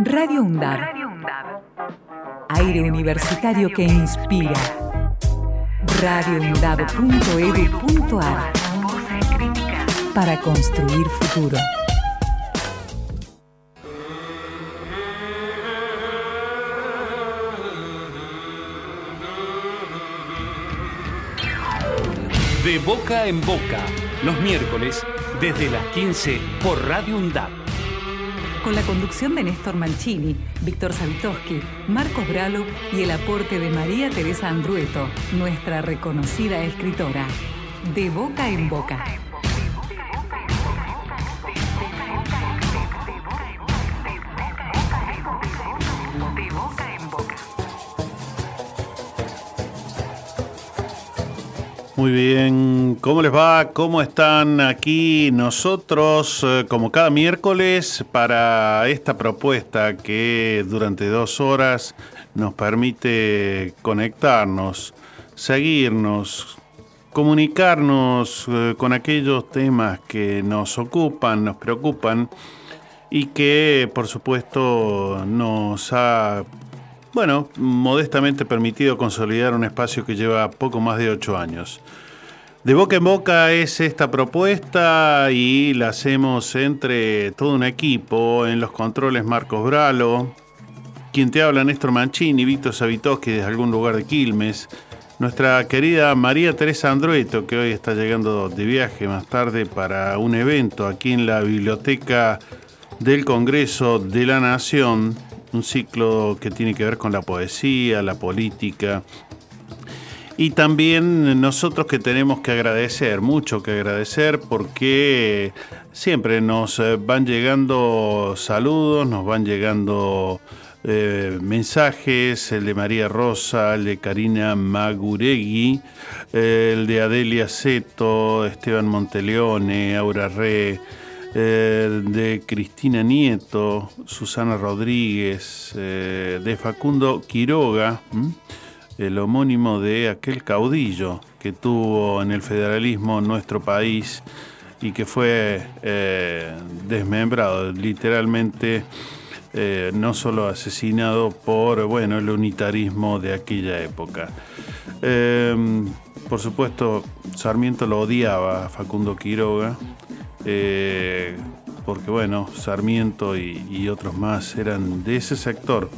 Radio UNDAD. Aire universitario que inspira. radioundad.edu.ar Para construir futuro. De boca en boca, los miércoles desde las 15 por Radio UNDAD. Con la conducción de Néstor Mancini, Víctor Savitoski, Marcos Bralo y el aporte de María Teresa Andrueto, nuestra reconocida escritora. De boca en boca. Muy bien, ¿cómo les va? ¿Cómo están aquí nosotros, eh, como cada miércoles, para esta propuesta que durante dos horas nos permite conectarnos, seguirnos, comunicarnos eh, con aquellos temas que nos ocupan, nos preocupan y que por supuesto nos ha bueno, modestamente permitido consolidar un espacio que lleva poco más de ocho años. De boca en boca es esta propuesta y la hacemos entre todo un equipo, en los controles Marcos Bralo, quien te habla Néstor Mancini, Víctor Savitoski desde algún lugar de Quilmes, nuestra querida María Teresa Andrueto, que hoy está llegando de viaje más tarde para un evento aquí en la Biblioteca del Congreso de la Nación, un ciclo que tiene que ver con la poesía, la política. Y también nosotros que tenemos que agradecer, mucho que agradecer, porque siempre nos eh, van llegando saludos, nos van llegando eh, mensajes, el de María Rosa, el de Karina Maguregui, eh, el de Adelia Seto, Esteban Monteleone, Aura Re, eh, de Cristina Nieto, Susana Rodríguez, eh, de Facundo Quiroga, el homónimo de aquel caudillo que tuvo en el federalismo nuestro país y que fue eh, desmembrado, literalmente no solo asesinado por bueno, el unitarismo de aquella época. por supuesto, Sarmiento lo odiaba Facundo Quiroga, eh, porque bueno, Sarmiento y, otros más eran de ese sector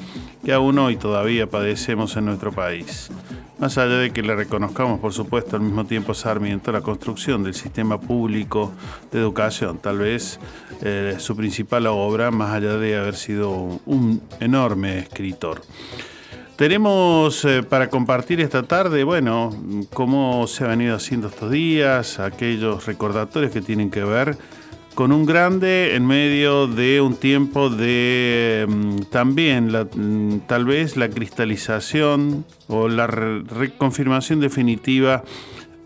que aún hoy todavía padecemos en nuestro país. Más allá de que le reconozcamos, por supuesto, al mismo tiempo Sarmiento la construcción del sistema público de educación, tal vez eh, su principal obra, más allá de haber sido un enorme escritor. Tenemos eh, para compartir esta tarde, bueno, cómo se ha venido haciendo estos días, aquellos recordatorios que tienen que ver con un grande en medio de un tiempo de mm, también mm, tal vez la cristalización o la reconfirmación definitiva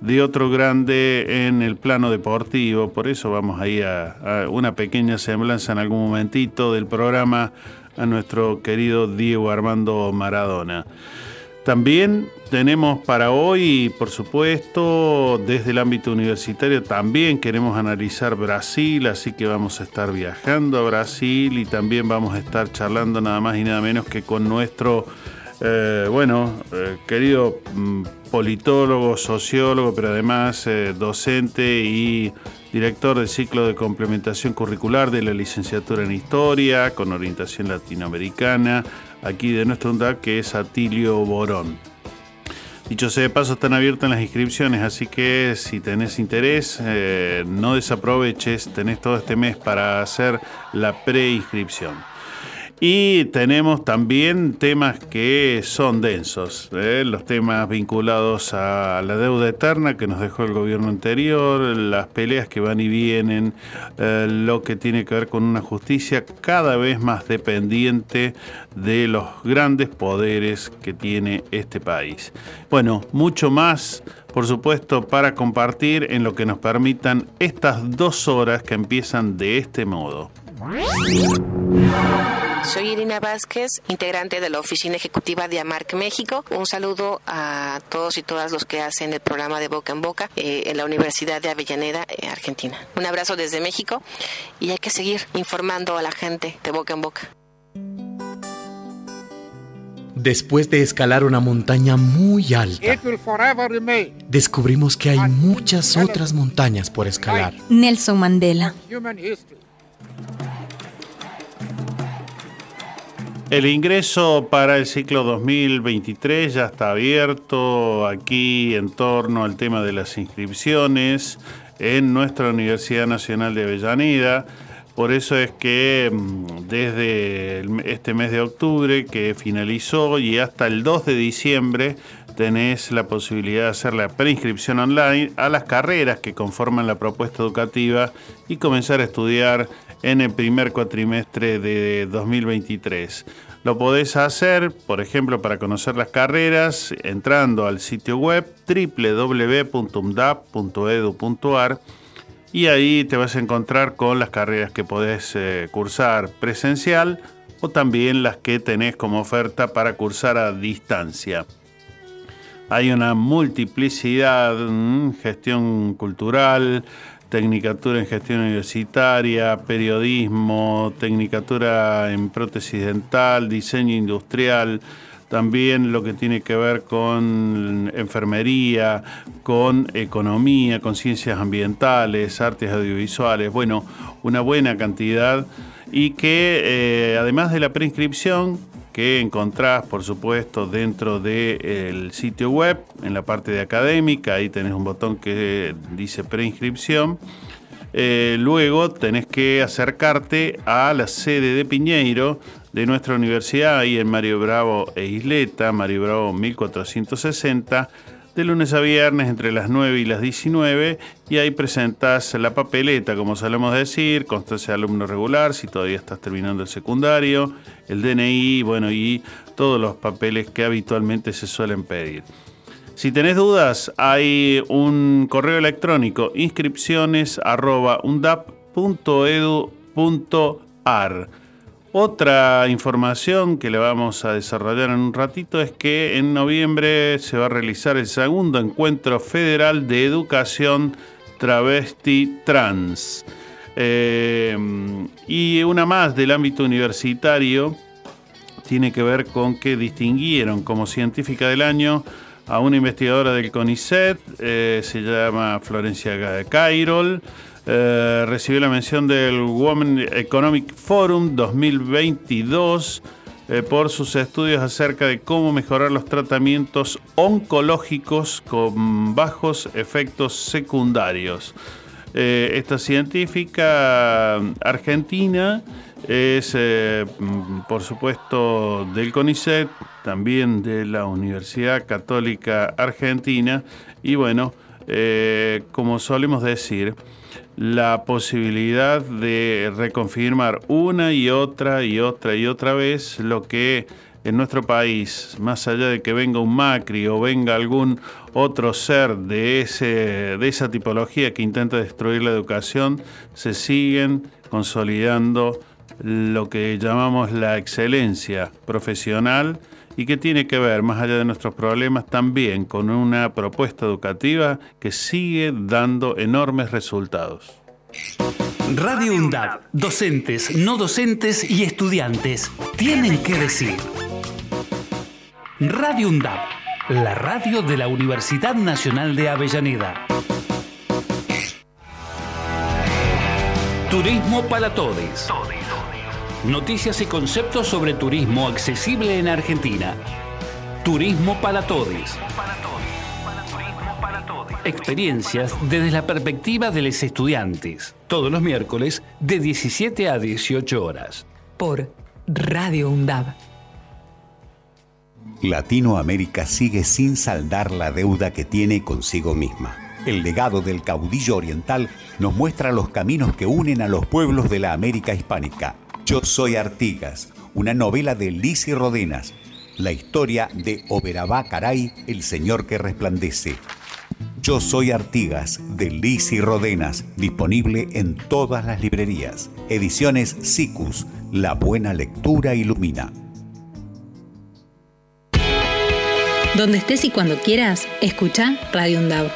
de otro grande en el plano deportivo. Por eso vamos ahí a, a una pequeña semblanza en algún momentito del programa a nuestro querido Diego Armando Maradona. También tenemos para hoy, por supuesto, desde el ámbito universitario, también queremos analizar Brasil, así que vamos a estar viajando a Brasil y también vamos a estar charlando nada más y nada menos que con nuestro, eh, bueno, eh, querido mm, politólogo, sociólogo, pero además eh, docente y director del ciclo de complementación curricular de la licenciatura en Historia con orientación latinoamericana, aquí de nuestra UNDAD, que es Atilio Borón. Dicho sea de paso, están abiertas las inscripciones, así que si tenés interés, eh, no desaproveches, tenés todo este mes para hacer la preinscripción. Y tenemos también temas que son densos, ¿eh? los temas vinculados a la deuda eterna que nos dejó el gobierno anterior, las peleas que van y vienen, eh, lo que tiene que ver con una justicia cada vez más dependiente de los grandes poderes que tiene este país. Bueno, mucho más, por supuesto, para compartir en lo que nos permitan estas dos horas que empiezan de este modo. Soy Irina Vázquez, integrante de la Oficina Ejecutiva de AMARC México. Un saludo a todos y todas los que hacen el programa de Boca en Boca eh, en la Universidad de Avellaneda, eh, Argentina. Un abrazo desde México y hay que seguir informando a la gente de Boca en Boca. Después de escalar una montaña muy alta, descubrimos que hay muchas otras montañas por escalar. Nelson Mandela. El ingreso para el ciclo 2023 ya está abierto aquí en torno al tema de las inscripciones en nuestra Universidad Nacional de Avellaneda. Por eso es que mm, desde este mes de octubre que finalizó y hasta el 2 de diciembre tenés la posibilidad de hacer la preinscripción online a las carreras que conforman la propuesta educativa y comenzar a estudiar en el primer cuatrimestre de 2023. Lo podés hacer, por ejemplo, para conocer las carreras, entrando al sitio web www.umdap.edu.ar y ahí te vas a encontrar con las carreras que podés eh, cursar presencial o también las que tenés como oferta para cursar a distancia. Hay una multiplicidad, mm, gestión cultural, tecnicatura en gestión universitaria, periodismo, tecnicatura en prótesis dental, diseño industrial, también lo que tiene que ver con enfermería, con economía, con ciencias ambientales, artes audiovisuales, bueno, una buena cantidad y que eh, además de la preinscripción que encontrás por supuesto dentro del sitio web en la parte de académica, ahí tenés un botón que dice preinscripción. Eh, luego tenés que acercarte a la sede de Piñeiro, de nuestra universidad, ahí en Mario Bravo e Isleta, Mario Bravo 1460, de lunes a viernes entre las 9 y las 19, y ahí presentas la papeleta, como solemos decir, constancia de alumno regular, si todavía estás terminando el secundario, el DNI, bueno, y todos los papeles que habitualmente se suelen pedir. Si tenés dudas, hay un correo electrónico inscripciones.undap.edu.ar. Otra información que le vamos a desarrollar en un ratito es que en noviembre se va a realizar el segundo encuentro federal de educación travesti trans. Eh, y una más del ámbito universitario tiene que ver con que distinguieron como científica del año a una investigadora del CONICET, eh, se llama Florencia Cairol. Eh, recibió la mención del Women Economic Forum 2022 eh, por sus estudios acerca de cómo mejorar los tratamientos oncológicos con bajos efectos secundarios. Eh, esta científica argentina es, por supuesto, del CONICET, también de la Universidad Católica Argentina, y bueno, como solemos decir, la posibilidad de reconfirmar una y otra y otra y otra vez lo que en nuestro país, más allá de que venga un Macri o venga algún otro ser de, ese, de esa tipología que intenta destruir la educación, se siguen consolidando lo que llamamos la excelencia profesional y que tiene que ver, más allá de nuestros problemas, también con una propuesta educativa que sigue dando enormes resultados. Radio UNDAD, docentes, no docentes y estudiantes tienen que decir. Radio UNDAD, la radio de la Universidad Nacional de Avellaneda. Turismo para todos. Noticias y conceptos sobre turismo accesible en Argentina. Turismo para todos. Experiencias desde la perspectiva de los estudiantes. Todos los miércoles de 17 a 18 horas. Por Radio UNDAB. Latinoamérica sigue sin saldar la deuda que tiene consigo misma. El legado del caudillo oriental nos muestra los caminos que unen a los pueblos de la América hispánica yo soy Artigas, una novela de Lisi Rodenas, la historia de Oberabá Caray, el señor que resplandece. Yo soy Artigas, de Lisi Rodenas, disponible en todas las librerías. Ediciones SICUS, la buena lectura ilumina. Donde estés y cuando quieras, escucha Radio Undab.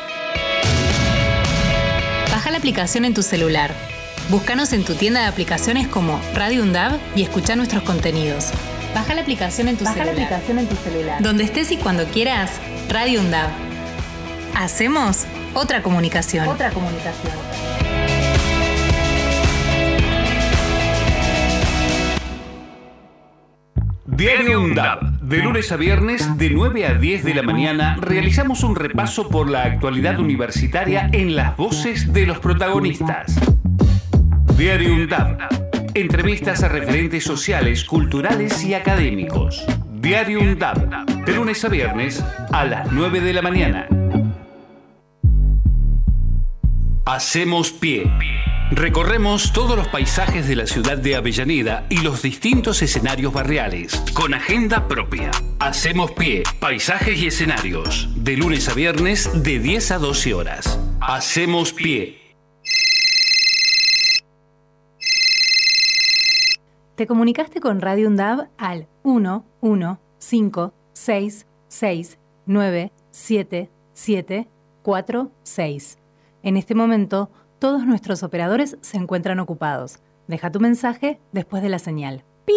Baja la aplicación en tu celular Búscanos en tu tienda de aplicaciones como Radio Undab y escucha nuestros contenidos. Baja la aplicación en tu Baja celular. la aplicación en tu celular. Donde estés y cuando quieras, Radio UNDAV. Hacemos otra comunicación. Otra comunicación. Diario UNDAB. De lunes a viernes, de 9 a 10 de la mañana, realizamos un repaso por la actualidad universitaria en las voces de los protagonistas. Diario UNDAB. Entrevistas a referentes sociales, culturales y académicos. Diario UNDAB. De lunes a viernes, a las 9 de la mañana. Hacemos pie. Recorremos todos los paisajes de la ciudad de Avellaneda y los distintos escenarios barriales, con agenda propia. Hacemos pie, paisajes y escenarios, de lunes a viernes de 10 a 12 horas. Hacemos pie. Te comunicaste con Radio UNDAV al 1 1 5 6 6 9 7 7 4 6. En este momento, todos nuestros operadores se encuentran ocupados. Deja tu mensaje después de la señal. ¡Pip!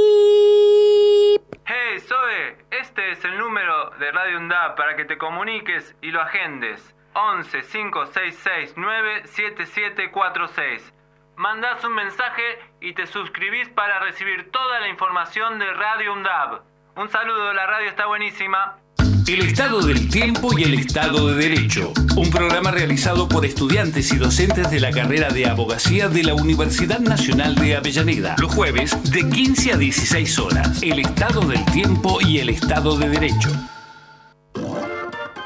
Hey Zoe, este es el número de Radio UNDAP para que te comuniques y lo agendes. 11 5669 7746. Mandás un mensaje y te suscribís para recibir toda la información de Radio UNDAB. Un saludo, la radio está buenísima. El Estado del Tiempo y el Estado de Derecho. Un programa realizado por estudiantes y docentes de la carrera de abogacía de la Universidad Nacional de Avellaneda. Los jueves de 15 a 16 horas. El Estado del Tiempo y el Estado de Derecho.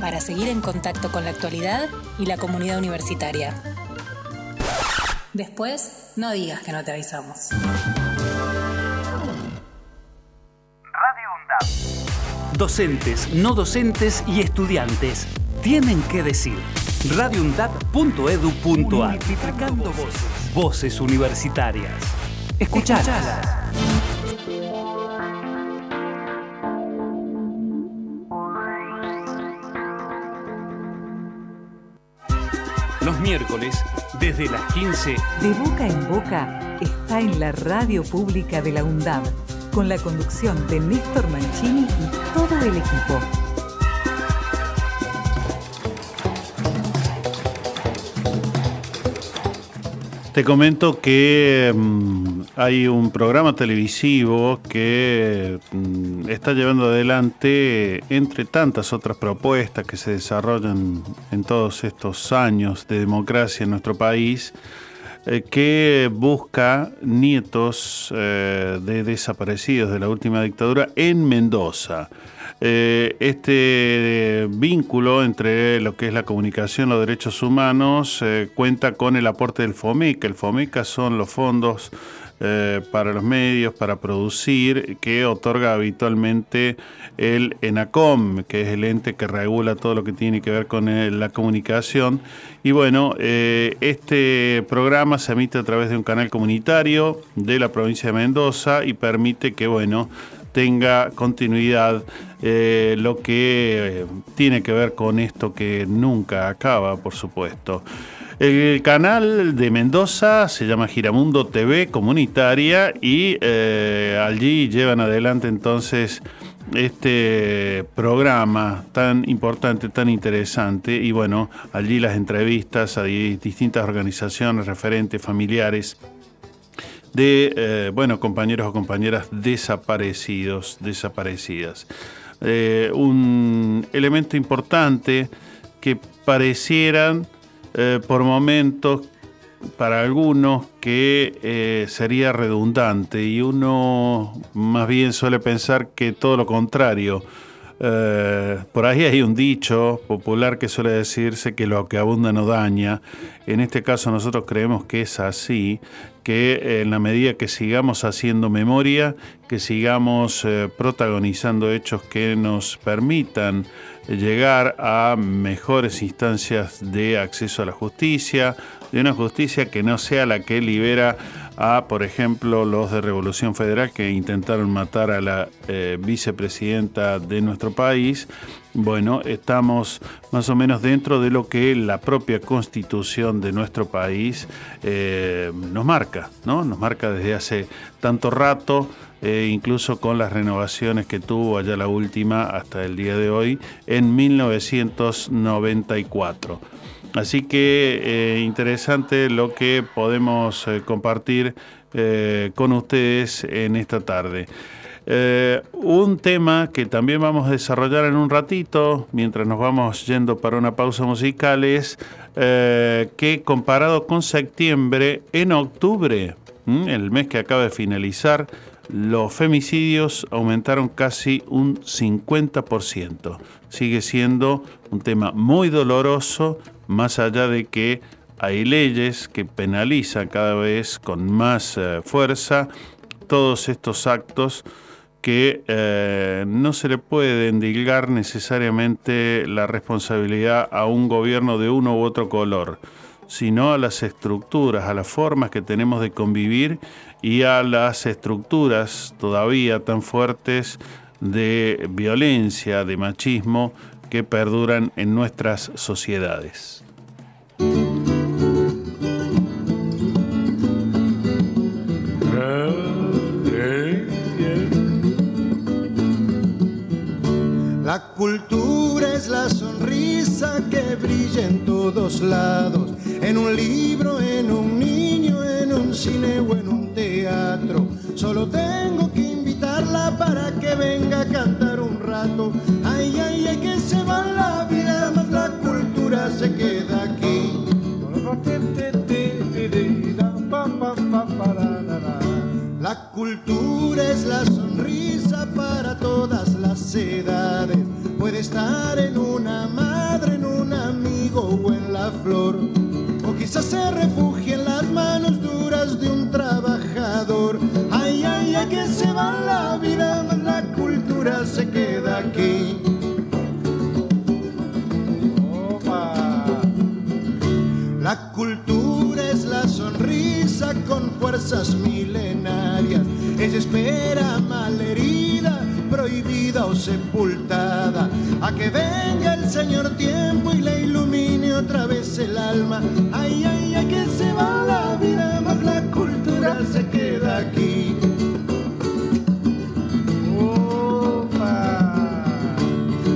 para seguir en contacto con la actualidad y la comunidad universitaria. Después, no digas que no te avisamos. Docentes, no docentes y estudiantes tienen que decir. radioundap.edu.ar Multiplicando voces. Voces universitarias. Escuchalas. Los miércoles, desde las 15, De boca en boca está en la radio pública de la UNDAB, con la conducción de Néstor Mancini y todo el equipo. Te comento que mm, hay un programa televisivo que mm, está llevando adelante, entre tantas otras propuestas que se desarrollan en todos estos años de democracia en nuestro país, eh, que busca nietos eh, de desaparecidos de la última dictadura en Mendoza. Eh, este vínculo entre lo que es la comunicación, los derechos humanos, eh, cuenta con el aporte del FOMICA. El FOMICA son los fondos eh, para los medios, para producir, que otorga habitualmente el ENACOM, que es el ente que regula todo lo que tiene que ver con eh, la comunicación. Y bueno, eh, este programa se emite a través de un canal comunitario de la provincia de Mendoza y permite que, bueno, tenga continuidad eh, lo que eh, tiene que ver con esto que nunca acaba, por supuesto. El canal de Mendoza se llama Giramundo TV Comunitaria y eh, allí llevan adelante entonces este programa tan importante, tan interesante y bueno, allí las entrevistas a di- distintas organizaciones, referentes, familiares de eh, bueno compañeros o compañeras desaparecidos, desaparecidas. Eh, un elemento importante que parecieran eh, por momentos para algunos que eh, sería redundante y uno más bien suele pensar que todo lo contrario. Por ahí hay un dicho popular que suele decirse que lo que abunda no daña. En este caso nosotros creemos que es así, que en la medida que sigamos haciendo memoria, que sigamos eh, protagonizando hechos que nos permitan llegar a mejores instancias de acceso a la justicia, de una justicia que no sea la que libera a, por ejemplo, los de Revolución Federal que intentaron matar a la eh, vicepresidenta de nuestro país. Bueno, estamos más o menos dentro de lo que la propia constitución de nuestro país eh, nos marca, ¿no? Nos marca desde hace tanto rato. Eh, incluso con las renovaciones que tuvo allá la última hasta el día de hoy, en 1994. Así que eh, interesante lo que podemos compartir con ustedes en esta tarde. Un tema que también vamos a desarrollar en un ratito, mientras nos vamos yendo para una pausa musical, es que comparado con septiembre, en octubre, el mes que acaba de finalizar, los femicidios aumentaron casi un 50%. Sigue siendo un tema muy doloroso, más allá de que hay leyes que penalizan cada vez con más eh, fuerza todos estos actos que eh, no se le puede endilgar necesariamente la responsabilidad a un gobierno de uno u otro color, sino a las estructuras, a las formas que tenemos de convivir y a las estructuras todavía tan fuertes de violencia, de machismo, que perduran en nuestras sociedades. La cultura es la sonrisa que brilla en todos lados, en un libro, en un niño, en un cine o en un teatro. Solo tengo que invitarla para que venga a cantar un rato. Ay, ay, ay, que se va la vida, más la cultura se queda aquí. La cultura es la sonrisa para todas las edades. Puede estar en una madre, en un amigo o en la flor. O quizás se refugie en las manos duras de un trabajador. Ay, ay, ay, que se va la vida, la cultura se queda aquí. La cultura es la sonrisa fuerzas milenarias. Ella espera malherida, prohibida o sepultada, a que venga el Señor tiempo y le ilumine otra vez el alma. Ay, ay, ay, que se va la vida, más la cultura se queda aquí.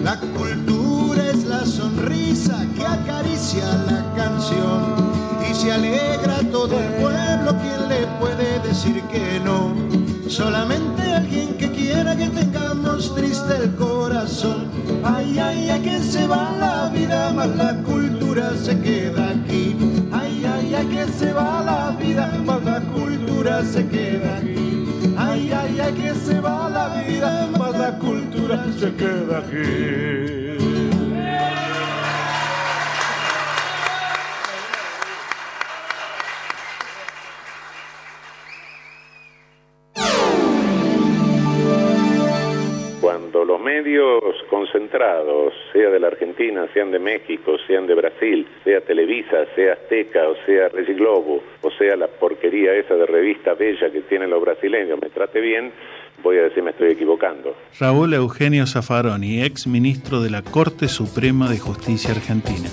La cultura es la sonrisa que acaricia la canción y se alegra todo el pueblo. ¿Quién le puede decir que no? Solamente alguien que quiera que tengamos triste el corazón. Ay, ay, ay, que se va la vida, más la cultura se queda aquí. Ay, ay, ay, que se va la vida, más la cultura se queda aquí. Ay, ay, ay, que se va la vida, más la cultura se queda aquí. Sea de la Argentina, sean de México, sean de Brasil, sea Televisa, sea Azteca, o sea Regi Globo, o sea la porquería esa de revista bella que tienen los brasileños, me trate bien, voy a decir me estoy equivocando. Raúl Eugenio Zaffaroni, ex ministro de la Corte Suprema de Justicia Argentina.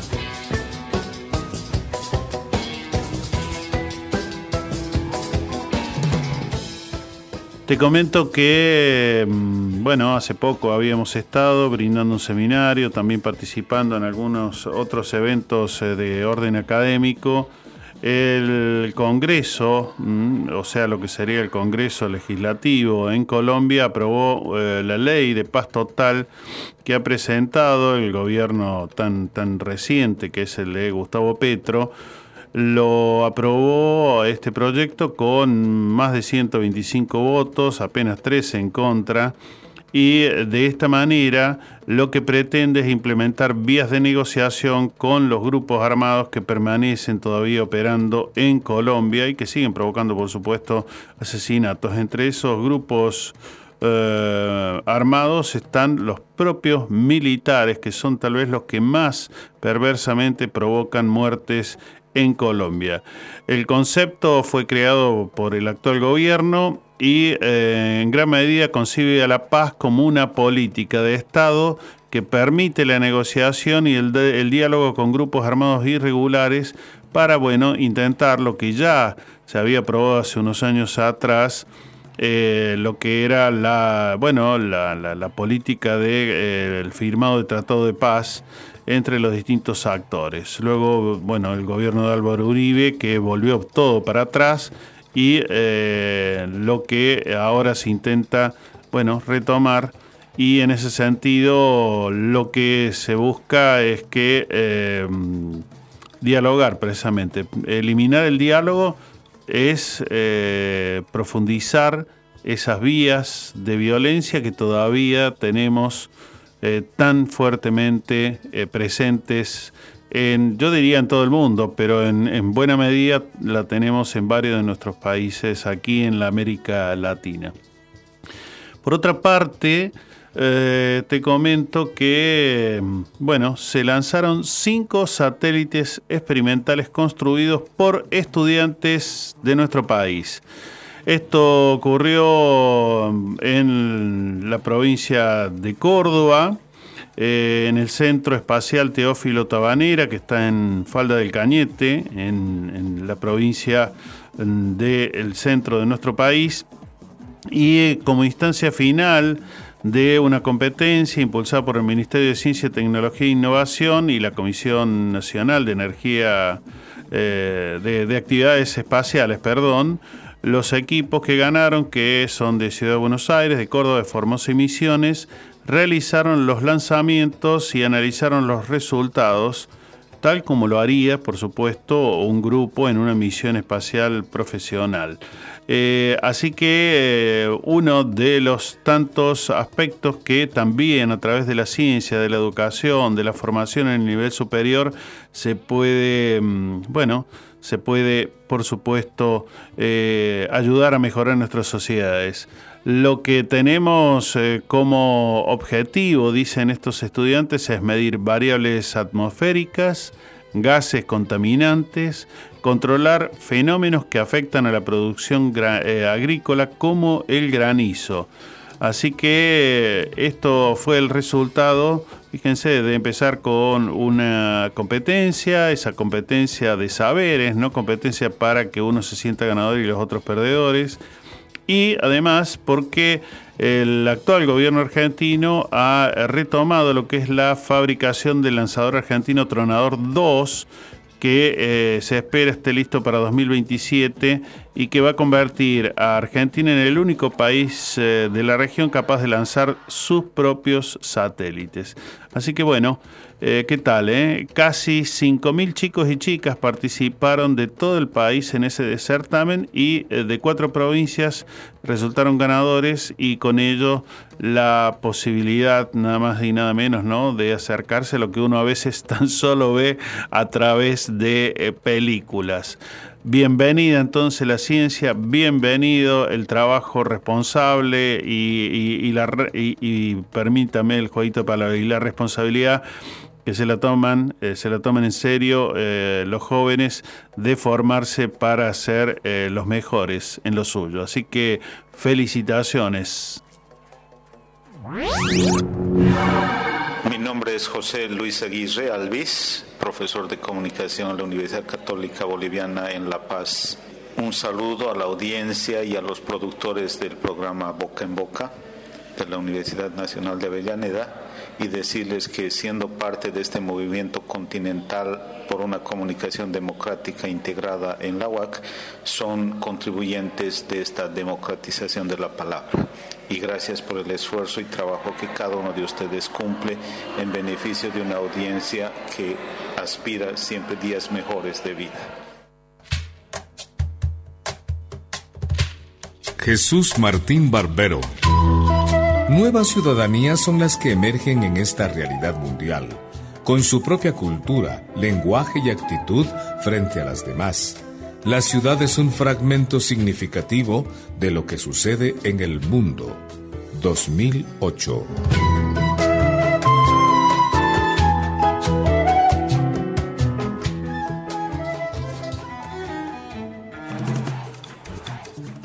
Te comento que, mm, bueno, hace poco habíamos estado brindando un seminario, también participando en algunos otros eventos eh, de orden académico. El Congreso, mm, o sea, lo que sería el Congreso Legislativo en Colombia, aprobó eh, la ley de paz total que ha presentado el gobierno tan, tan reciente que es el de Gustavo Petro lo aprobó este proyecto con más de 125 votos, apenas 13 en contra, y de esta manera lo que pretende es implementar vías de negociación con los grupos armados que permanecen todavía operando en Colombia y que siguen provocando, por supuesto, asesinatos. Entre esos grupos eh, armados están los propios militares, que son tal vez los que más perversamente provocan muertes en Colombia. El concepto fue creado por el actual gobierno y eh, en gran medida concibe a la paz como una política de Estado que permite la negociación y el, diálogo con grupos armados irregulares para, bueno, intentar lo que ya se había probado hace unos años atrás, eh, lo que era la, bueno, la, política del de, eh, firmado de tratado de paz entre los distintos actores. Luego, bueno, el gobierno de Álvaro Uribe que volvió todo para atrás y eh, lo que ahora se intenta, bueno, retomar y en ese sentido lo que se busca es que eh, dialogar precisamente. Eliminar el diálogo es eh, profundizar esas vías de violencia que todavía tenemos tan fuertemente presentes en, yo diría en todo el mundo, pero en, buena medida la tenemos en varios de nuestros países aquí en la América Latina. Por otra parte, eh, te comento que, bueno, se lanzaron cinco satélites experimentales construidos por estudiantes de nuestro país. Esto ocurrió en la provincia de Córdoba, eh, en el Centro Espacial Teófilo Tabanera, que está en Falda del Cañete, en, la provincia mm, del centro de nuestro país, y eh, como instancia final de una competencia impulsada por el Ministerio de Ciencia, Tecnología e Innovación y la Comisión Nacional de Energía eh, de, Actividades Espaciales, perdón, los equipos que ganaron, que son de Ciudad de Buenos Aires, de Córdoba, de Formosa y Misiones, realizaron los lanzamientos y analizaron los resultados, tal como lo haría, por supuesto, un grupo en una misión espacial profesional. Eh, así que eh, uno de los tantos aspectos que también a través de la ciencia, de la educación, de la formación en el nivel superior, se puede, mm, bueno, se puede, por supuesto, eh, ayudar a mejorar nuestras sociedades. Lo que tenemos eh, como objetivo, dicen estos estudiantes, es medir variables atmosféricas, gases contaminantes, controlar fenómenos que afectan a la producción eh, agrícola como el granizo. Así que eh, esto fue el resultado, fíjense, de empezar con una competencia, esa competencia de saberes, no competencia para que uno se sienta ganador y los otros perdedores. Y además porque el actual gobierno argentino ha retomado lo que es la fabricación del lanzador argentino Tronador 2, que eh, se espera esté listo para 2027 y que va a convertir a Argentina en el único país eh, de la región capaz de lanzar sus propios satélites. Así que bueno, eh, ¿Qué tal? Eh? Casi 5.000 chicos y chicas participaron de todo el país en ese certamen y eh, de cuatro provincias resultaron ganadores y con ello la posibilidad nada más y nada menos ¿no? de acercarse a lo que uno a veces tan solo ve a través de eh, películas. Bienvenida entonces la ciencia, bienvenido el trabajo responsable y, la, y, permítame el jueguito para y la responsabilidad que se la toman, eh, se la toman en serio eh, los jóvenes de formarse para ser eh, los mejores en lo suyo. Así que felicitaciones. Mi nombre es José Luis Aguirre Alvis, profesor de comunicación en la Universidad Católica Boliviana en La Paz. Un saludo a la audiencia y a los productores del programa Boca en Boca de la Universidad Nacional de Avellaneda y decirles que siendo parte de este movimiento continental por una comunicación democrática integrada en la UAC, son contribuyentes de esta democratización de la palabra. Y gracias por el esfuerzo y trabajo que cada uno de ustedes cumple en beneficio de una audiencia que aspira siempre días mejores de vida. Jesús Martín Barbero Nuevas ciudadanías son las que emergen en esta realidad mundial, con su propia cultura, lenguaje y actitud frente a las demás. La ciudad es un fragmento significativo de lo que sucede en el mundo. 2008.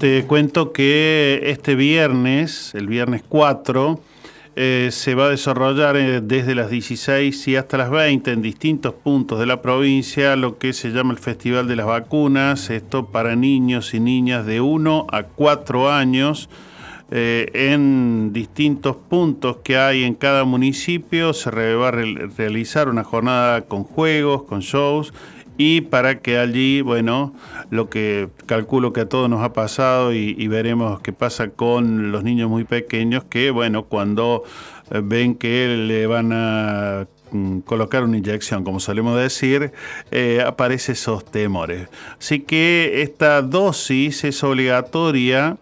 Te cuento que este viernes, el viernes 4, eh, se va a desarrollar eh, desde las 16 y hasta las 20 en distintos puntos de la provincia lo que se llama el Festival de las Vacunas, esto para niños y niñas de 1 a 4 años. Eh, en distintos puntos que hay en cada municipio se va a realizar una jornada con juegos, con shows y para que allí, bueno, lo que calculo que a todos nos ha pasado y, veremos qué pasa con los niños muy pequeños, que bueno, cuando eh, ven que le van a mm, colocar una inyección, como solemos decir, eh, aparece esos temores. Así que esta dosis es obligatoria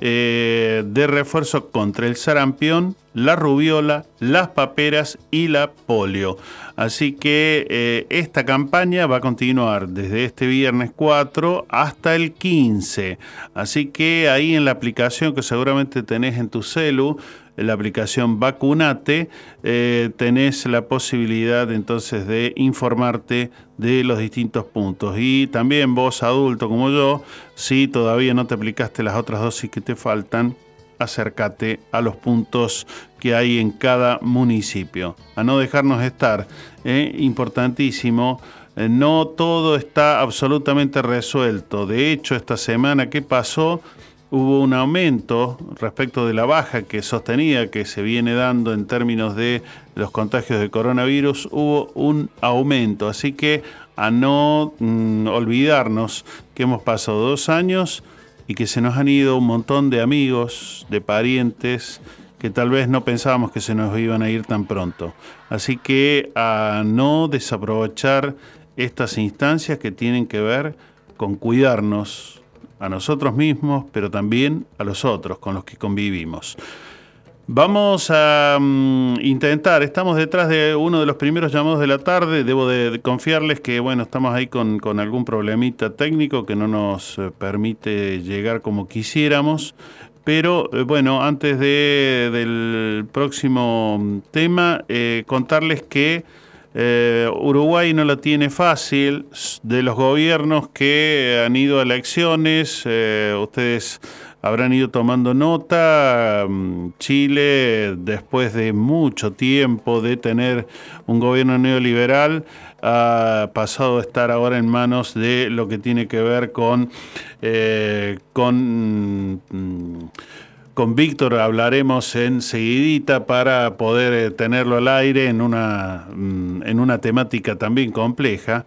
eh, de refuerzo contra el sarampión, la rubiola, las paperas y la polio. Así que eh, esta campaña va a continuar desde este viernes 4 hasta el 15. Así que ahí en la aplicación que seguramente tenés en tu celu, la aplicación Vacunate, eh, tenés la posibilidad entonces de informarte de los distintos puntos. Y también vos, adulto como yo, si todavía no te aplicaste las otras dosis que te faltan, acércate a los puntos que hay en cada municipio. A no dejarnos estar, eh, importantísimo. Eh, no todo está absolutamente resuelto. De hecho, esta semana que pasó, hubo un aumento respecto de la baja que sostenía que se viene dando en términos de los contagios de coronavirus, hubo un aumento. Así que a no mm, olvidarnos que hemos pasado dos años y que se nos han ido un montón de amigos, de parientes, que tal vez no pensábamos que se nos iban a ir tan pronto. Así que a no desaprovechar estas instancias que tienen que ver con cuidarnos, a nosotros mismos, pero también a los otros con los que convivimos. Vamos a mm, intentar, estamos detrás de uno de los primeros llamados de la tarde, debo de, confiarles que bueno, estamos ahí con, algún problemita técnico que no nos eh, permite llegar como quisiéramos, pero eh, bueno, antes de, del próximo mm, tema, eh, contarles que eh, Uruguay no la tiene fácil. De los gobiernos que han ido a elecciones, eh, ustedes habrán ido tomando nota. Mm, Chile, después de mucho tiempo de tener un gobierno neoliberal, ha pasado a estar ahora en manos de lo que tiene que ver con, eh, con mm, con Víctor hablaremos enseguidita para poder eh, tenerlo al aire en una, mm, en una temática también compleja,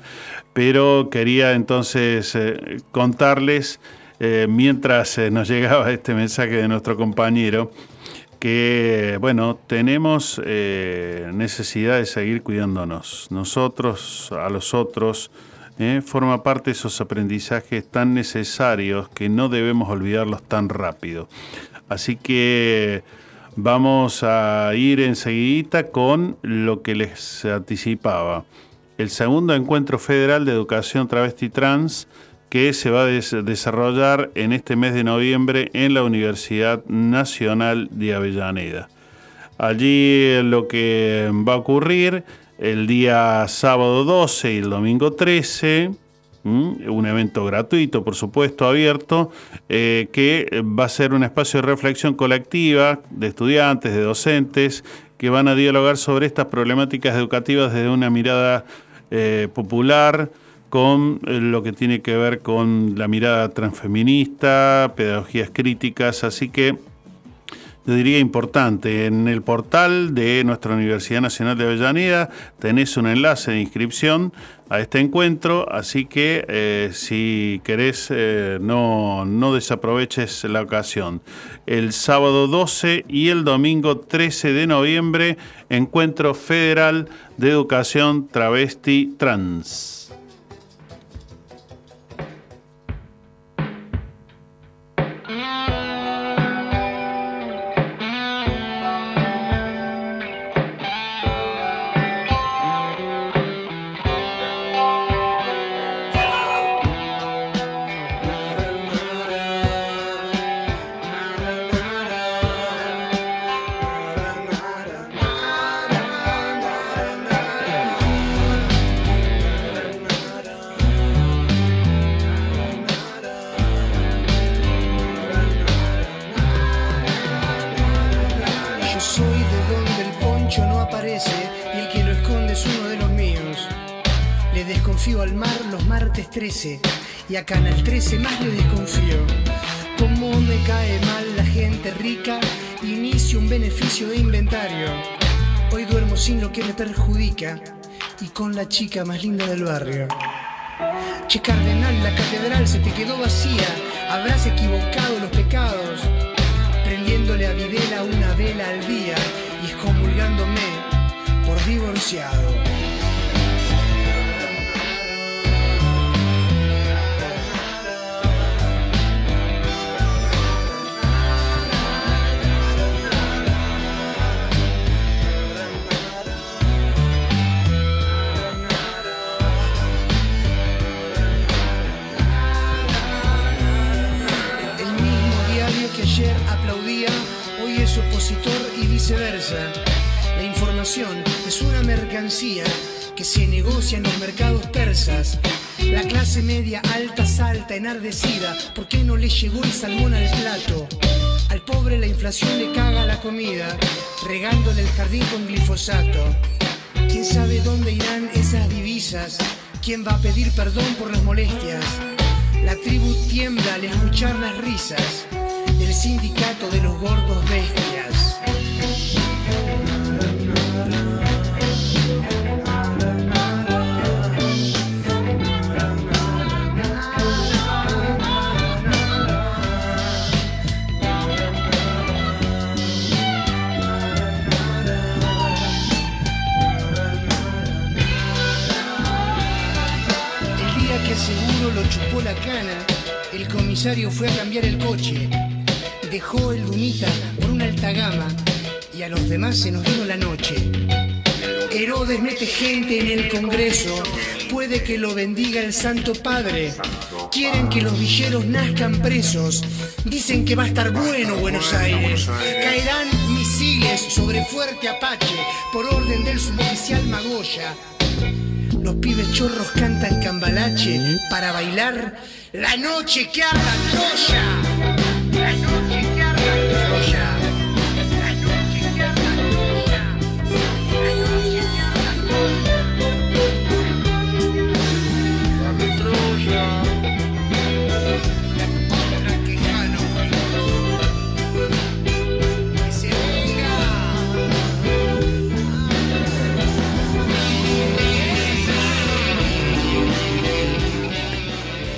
pero quería entonces eh, contarles, eh, mientras nos llegaba este mensaje de nuestro compañero, que bueno, tenemos necesidad de seguir cuidándonos, nosotros a los otros, forma parte de esos aprendizajes tan necesarios que no debemos olvidarlos tan rápido. Así que vamos a ir enseguida con lo que les anticipaba. El segundo encuentro federal de educación travesti trans que se va a desarrollar en este mes de noviembre en la Universidad Nacional de Avellaneda. Allí lo que va a ocurrir el día sábado 12 y el domingo 13 un evento gratuito, por supuesto, abierto, eh, que va a ser un espacio de reflexión colectiva de estudiantes, de docentes, que van a dialogar sobre estas problemáticas educativas desde una mirada eh, popular, con eh, lo que tiene que ver con la mirada transfeminista, pedagogías críticas, así que yo diría importante, en el portal de nuestra Universidad Nacional de Avellaneda tenés un enlace de inscripción a este encuentro, así que eh, si querés eh, no, no desaproveches la ocasión. El sábado 12 y el domingo 13 de noviembre, Encuentro Federal de Educación Travesti Trans. Canal 13 más le desconfío. Como me cae mal la gente rica, inicio un beneficio de inventario. Hoy duermo sin lo que me perjudica y con la chica más linda del barrio. Che Cardenal, la catedral se te quedó vacía, habrás equivocado los pecados, prendiéndole a Videla una vela al día y excomulgándome por divorciado. Y viceversa. La información es una mercancía que se negocia en los mercados persas. La clase media alta salta enardecida porque no le llegó el salmón al plato. Al pobre la inflación le caga la comida, regándole el jardín con glifosato. ¿Quién sabe dónde irán esas divisas? ¿Quién va a pedir perdón por las molestias? La tribu tiembla al escuchar las risas sindicato de los gordos bestias. chupó la cana, el comisario fue a cambiar el coche. Dejó el Dunita por una alta gama y a los demás se nos vino la noche. Herodes mete gente en el Congreso, puede que lo bendiga el Santo Padre. Quieren que los villeros nazcan presos, dicen que va a estar bueno Buenos Aires. Caerán misiles sobre Fuerte Apache por orden del suboficial Magoya. Los pibes chorros cantan cambalache para bailar la noche que arda Troya.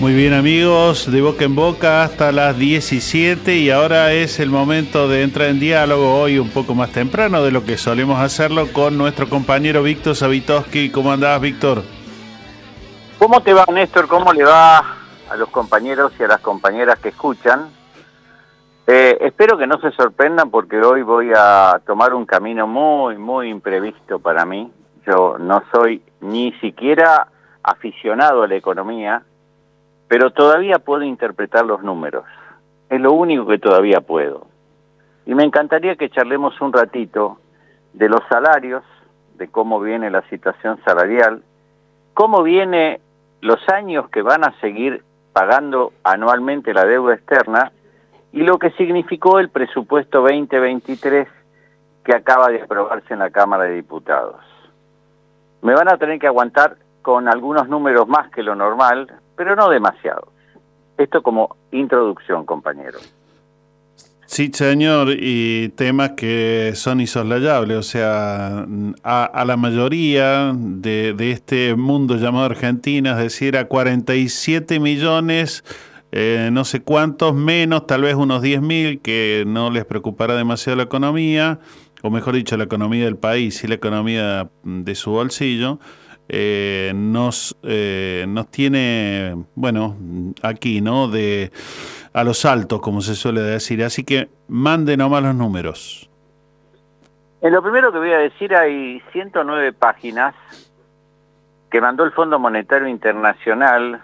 Muy bien amigos, de boca en boca hasta las 17 y ahora es el momento de entrar en diálogo hoy un poco más temprano de lo que solemos hacerlo con nuestro compañero Víctor Savitoski. ¿Cómo andás Víctor? ¿Cómo te va Néstor? ¿Cómo le va a los compañeros y a las compañeras que escuchan? Eh, espero que no se sorprendan porque hoy voy a tomar un camino muy, muy imprevisto para mí. Yo no soy ni siquiera aficionado a la economía, pero todavía puedo interpretar los números. Es lo único que todavía puedo. Y me encantaría que charlemos un ratito de los salarios, de cómo viene la situación salarial, cómo viene los años que van a seguir pagando anualmente la deuda externa y lo que significó el presupuesto 2023 que acaba de aprobarse en la Cámara de Diputados. Me van a tener que aguantar con algunos números más que lo normal, pero no demasiado. Esto como introducción, compañero. Sí, señor, y temas que son insoslayables, o sea, a, la mayoría de, este mundo llamado Argentina, es decir, a 47 millones, eh, no sé cuántos, menos tal vez unos 10 mil, que no les preocupará demasiado la economía, o mejor dicho, la economía del país y la economía de su bolsillo, eh, nos, eh, nos tiene, bueno, aquí, ¿no? De a los altos, como se suele decir. Así que mande nomás los números. En lo primero que voy a decir, hay 109 páginas que mandó el Fondo Monetario Internacional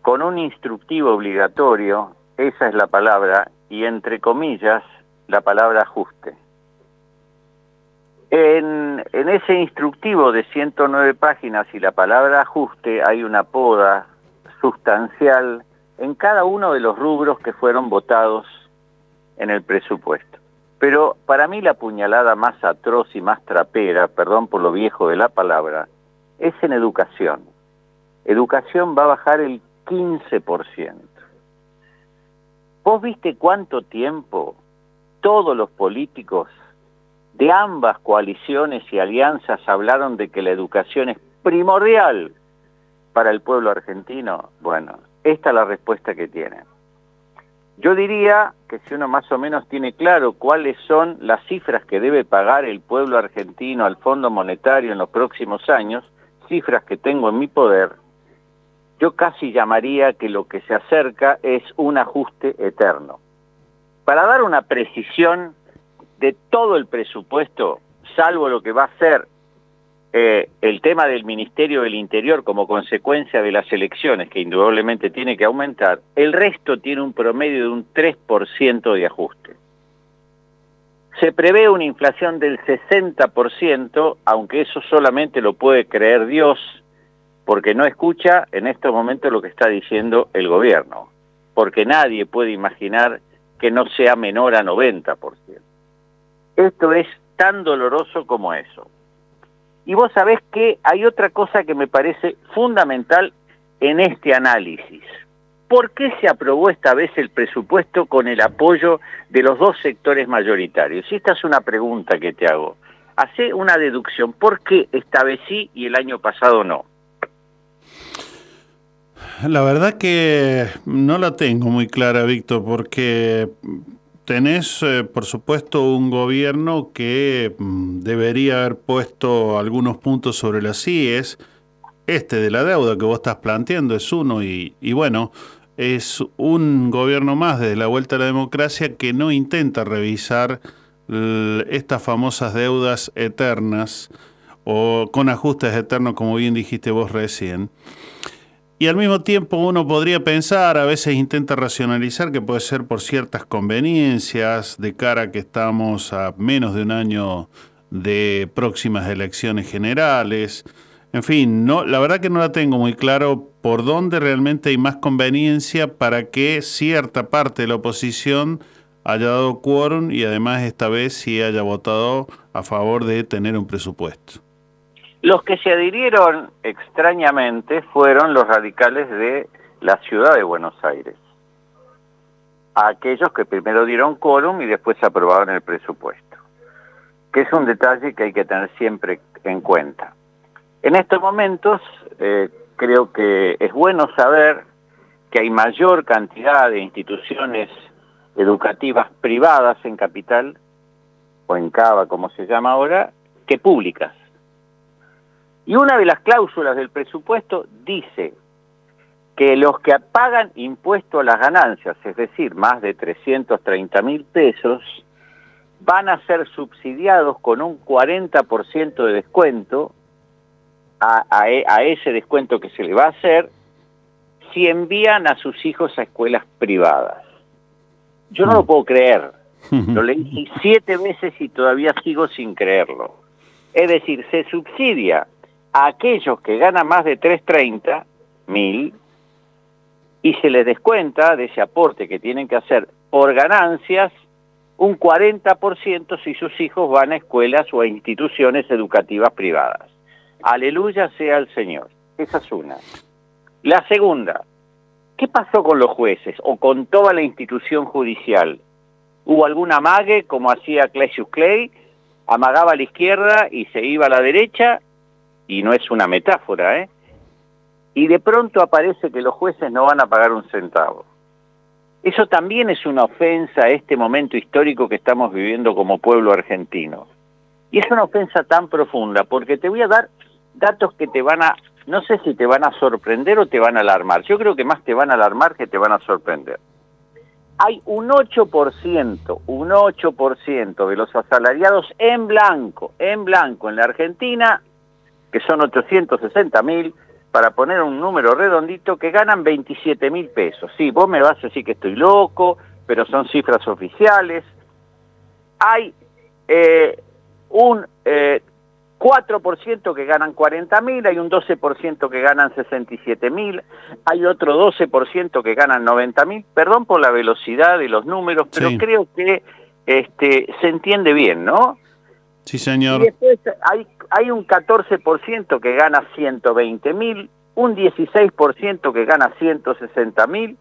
con un instructivo obligatorio, esa es la palabra, y entre comillas, la palabra ajuste. En, ese instructivo de 109 páginas y la palabra ajuste hay una poda sustancial en cada uno de los rubros que fueron votados en el presupuesto. Pero para mí la puñalada más atroz y más trapera, perdón por lo viejo de la palabra, es en educación. educación va a bajar el 15%. ¿Vos viste cuánto tiempo todos los políticos de ambas coaliciones y alianzas hablaron de que la educación es primordial para el pueblo argentino? Bueno, esta es la respuesta que tienen. Yo diría que si uno más o menos tiene claro cuáles son las cifras que debe pagar el pueblo argentino al Fondo Monetario en los próximos años, cifras que tengo en mi poder, yo casi llamaría que lo que se acerca es un ajuste eterno. Para dar una precisión de todo el presupuesto, salvo lo que va a ser eh, el tema del Ministerio del Interior como consecuencia de las elecciones, que indudablemente tiene que aumentar, el resto tiene un promedio de un 3% de ajuste. Se prevé una inflación del 60%, aunque eso solamente lo puede creer Dios, porque no escucha en estos momentos lo que está diciendo el gobierno, porque nadie puede imaginar que no sea menor a 90%. Esto es tan doloroso como eso. Y vos sabés que hay otra cosa que me parece fundamental en este análisis. ¿Por qué se aprobó esta vez el presupuesto con el apoyo de los dos sectores mayoritarios? Y esta es una pregunta que te hago. Hace una deducción. ¿Por qué esta vez sí y el año pasado no? La verdad que no la tengo muy clara, Víctor, porque tenés, eh, por supuesto, un gobierno que mm, debería haber puesto algunos puntos sobre las CIES. Este de la deuda que vos estás planteando es uno y, y bueno, es un gobierno más desde la vuelta a la democracia que no intenta revisar estas famosas deudas eternas o con ajustes eternos, como bien dijiste vos recién. Y al mismo tiempo uno podría pensar, a veces intenta racionalizar que puede ser por ciertas conveniencias de cara a que estamos a menos de un año de próximas elecciones generales. En fin, no, la verdad que no la tengo muy claro por dónde realmente hay más conveniencia para que cierta parte de la oposición haya dado quórum y además esta vez sí haya votado a favor de tener un presupuesto. Los que se adhirieron extrañamente fueron los radicales de la ciudad de Buenos Aires. aquellos que primero dieron quórum y después aprobaron el presupuesto. Que es un detalle que hay que tener siempre en cuenta. En estos momentos eh, creo que es bueno saber que hay mayor cantidad de instituciones educativas privadas en Capital, o en Cava como se llama ahora, que públicas. Y una de las cláusulas del presupuesto dice que los que pagan impuesto a las ganancias, es decir, más de 330 mil pesos, van a ser subsidiados con un 40% de descuento a, a, ese descuento que se le va a hacer si envían a sus hijos a escuelas privadas. Yo no lo puedo creer. Lo leí siete veces y todavía sigo sin creerlo. Es decir, se subsidia a aquellos que ganan más de 330 mil y se les descuenta de ese aporte que tienen que hacer por ganancias un 40% si sus hijos van a escuelas o a instituciones educativas privadas. Aleluya sea el Señor. Esa es una. La segunda, ¿qué pasó con los jueces o con toda la institución judicial? ¿Hubo algún amague como hacía Clesius Clay? Amagaba a la izquierda y se iba a la derecha y no es una metáfora, ¿eh? Y de pronto aparece que los jueces no van a pagar un centavo. Eso también es una ofensa a este momento histórico que estamos viviendo como pueblo argentino. Y es una ofensa tan profunda, porque te voy a dar datos que te van a, no sé si te van a sorprender o te van a alarmar. Yo creo que más te van a alarmar que te van a sorprender. Hay un 8%, un 8% de los asalariados en blanco, en blanco en la Argentina que son 860 mil, para poner un número redondito, que ganan 27 mil pesos. Sí, vos me vas a decir que estoy loco, pero son cifras oficiales. Hay eh, un eh, 4% que ganan 40 mil, hay un 12% que ganan 67 mil, hay otro 12% que ganan 90 mil. Perdón por la velocidad de los números, pero creo que este, se entiende bien, ¿no? Sí, señor. Y después hay, hay un 14% que gana 120 mil, un 16% que gana 160 mil,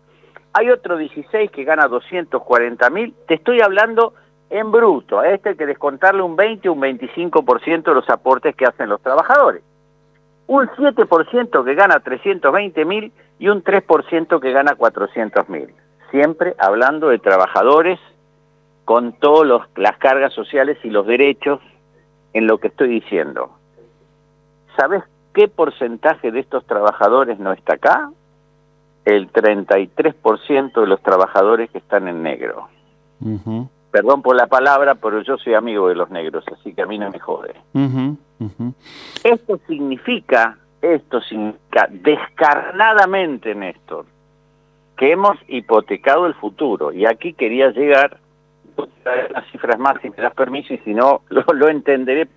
hay otro 16 que gana 240 mil, te estoy hablando en bruto, a este hay que descontarle un 20 o un 25% de los aportes que hacen los trabajadores. Un 7% que gana 320 mil y un 3% que gana 400 mil. Siempre hablando de trabajadores con todas las cargas sociales y los derechos en lo que estoy diciendo. ¿Sabes qué porcentaje de estos trabajadores no está acá? El 33% de los trabajadores que están en negro. Perdón por la palabra, pero yo soy amigo de los negros, así que a mí no me jode. Esto significa, esto significa descarnadamente, Néstor, que hemos hipotecado el futuro. Y aquí quería llegar, las cifras más si me das permiso y si no, lo, lo entenderé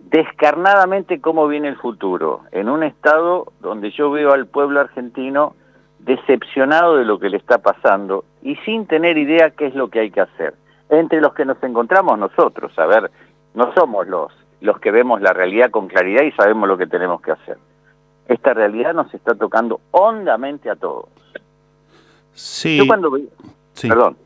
descarnadamente cómo viene el futuro, en un estado donde yo veo al pueblo argentino decepcionado de lo que le está pasando y sin tener idea qué es lo que hay que hacer. Entre los que nos encontramos nosotros, a ver, no somos los, los que vemos la realidad con claridad y sabemos lo que tenemos que hacer. Esta realidad nos está tocando hondamente a todos. Sí. Yo cuando Perdón.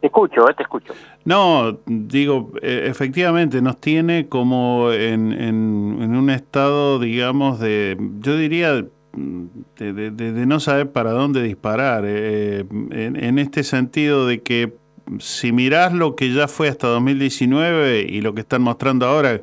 Te escucho, eh, te escucho. No, digo, e, efectivamente nos tiene como en, en, un estado, digamos, de, yo diría, de, de, no saber para dónde disparar, eh, en, en, este sentido de que si mirás lo que ya fue hasta 2019 y lo que están mostrando ahora,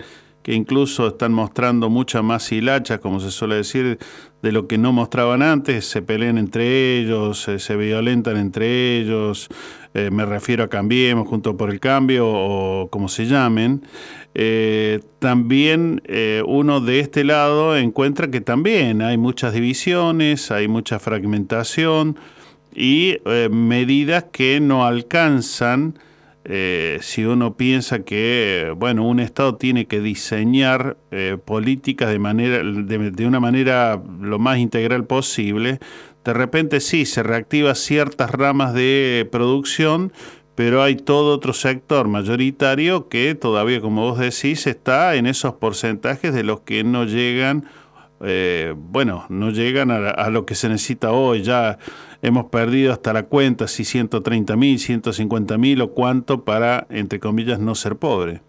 que incluso están mostrando mucha más hilacha, como se suele decir, de lo que no mostraban antes, se pelean entre ellos, se violentan entre ellos, eh, me refiero a Cambiemos, Junto por el Cambio o como se llamen, eh, también eh, uno de este lado encuentra que también hay muchas divisiones, hay mucha fragmentación y medidas que no alcanzan si uno piensa que bueno un Estado tiene que diseñar políticas de manera de, una manera lo más integral posible de repente sí, se reactiva ciertas ramas de producción, pero hay todo otro sector mayoritario que todavía, como vos decís, está en esos porcentajes de los que no llegan, eh, bueno, no llegan a, lo que se necesita hoy. Ya hemos perdido hasta la cuenta, si 130 mil, 150 mil o cuánto para, entre comillas, no ser pobre.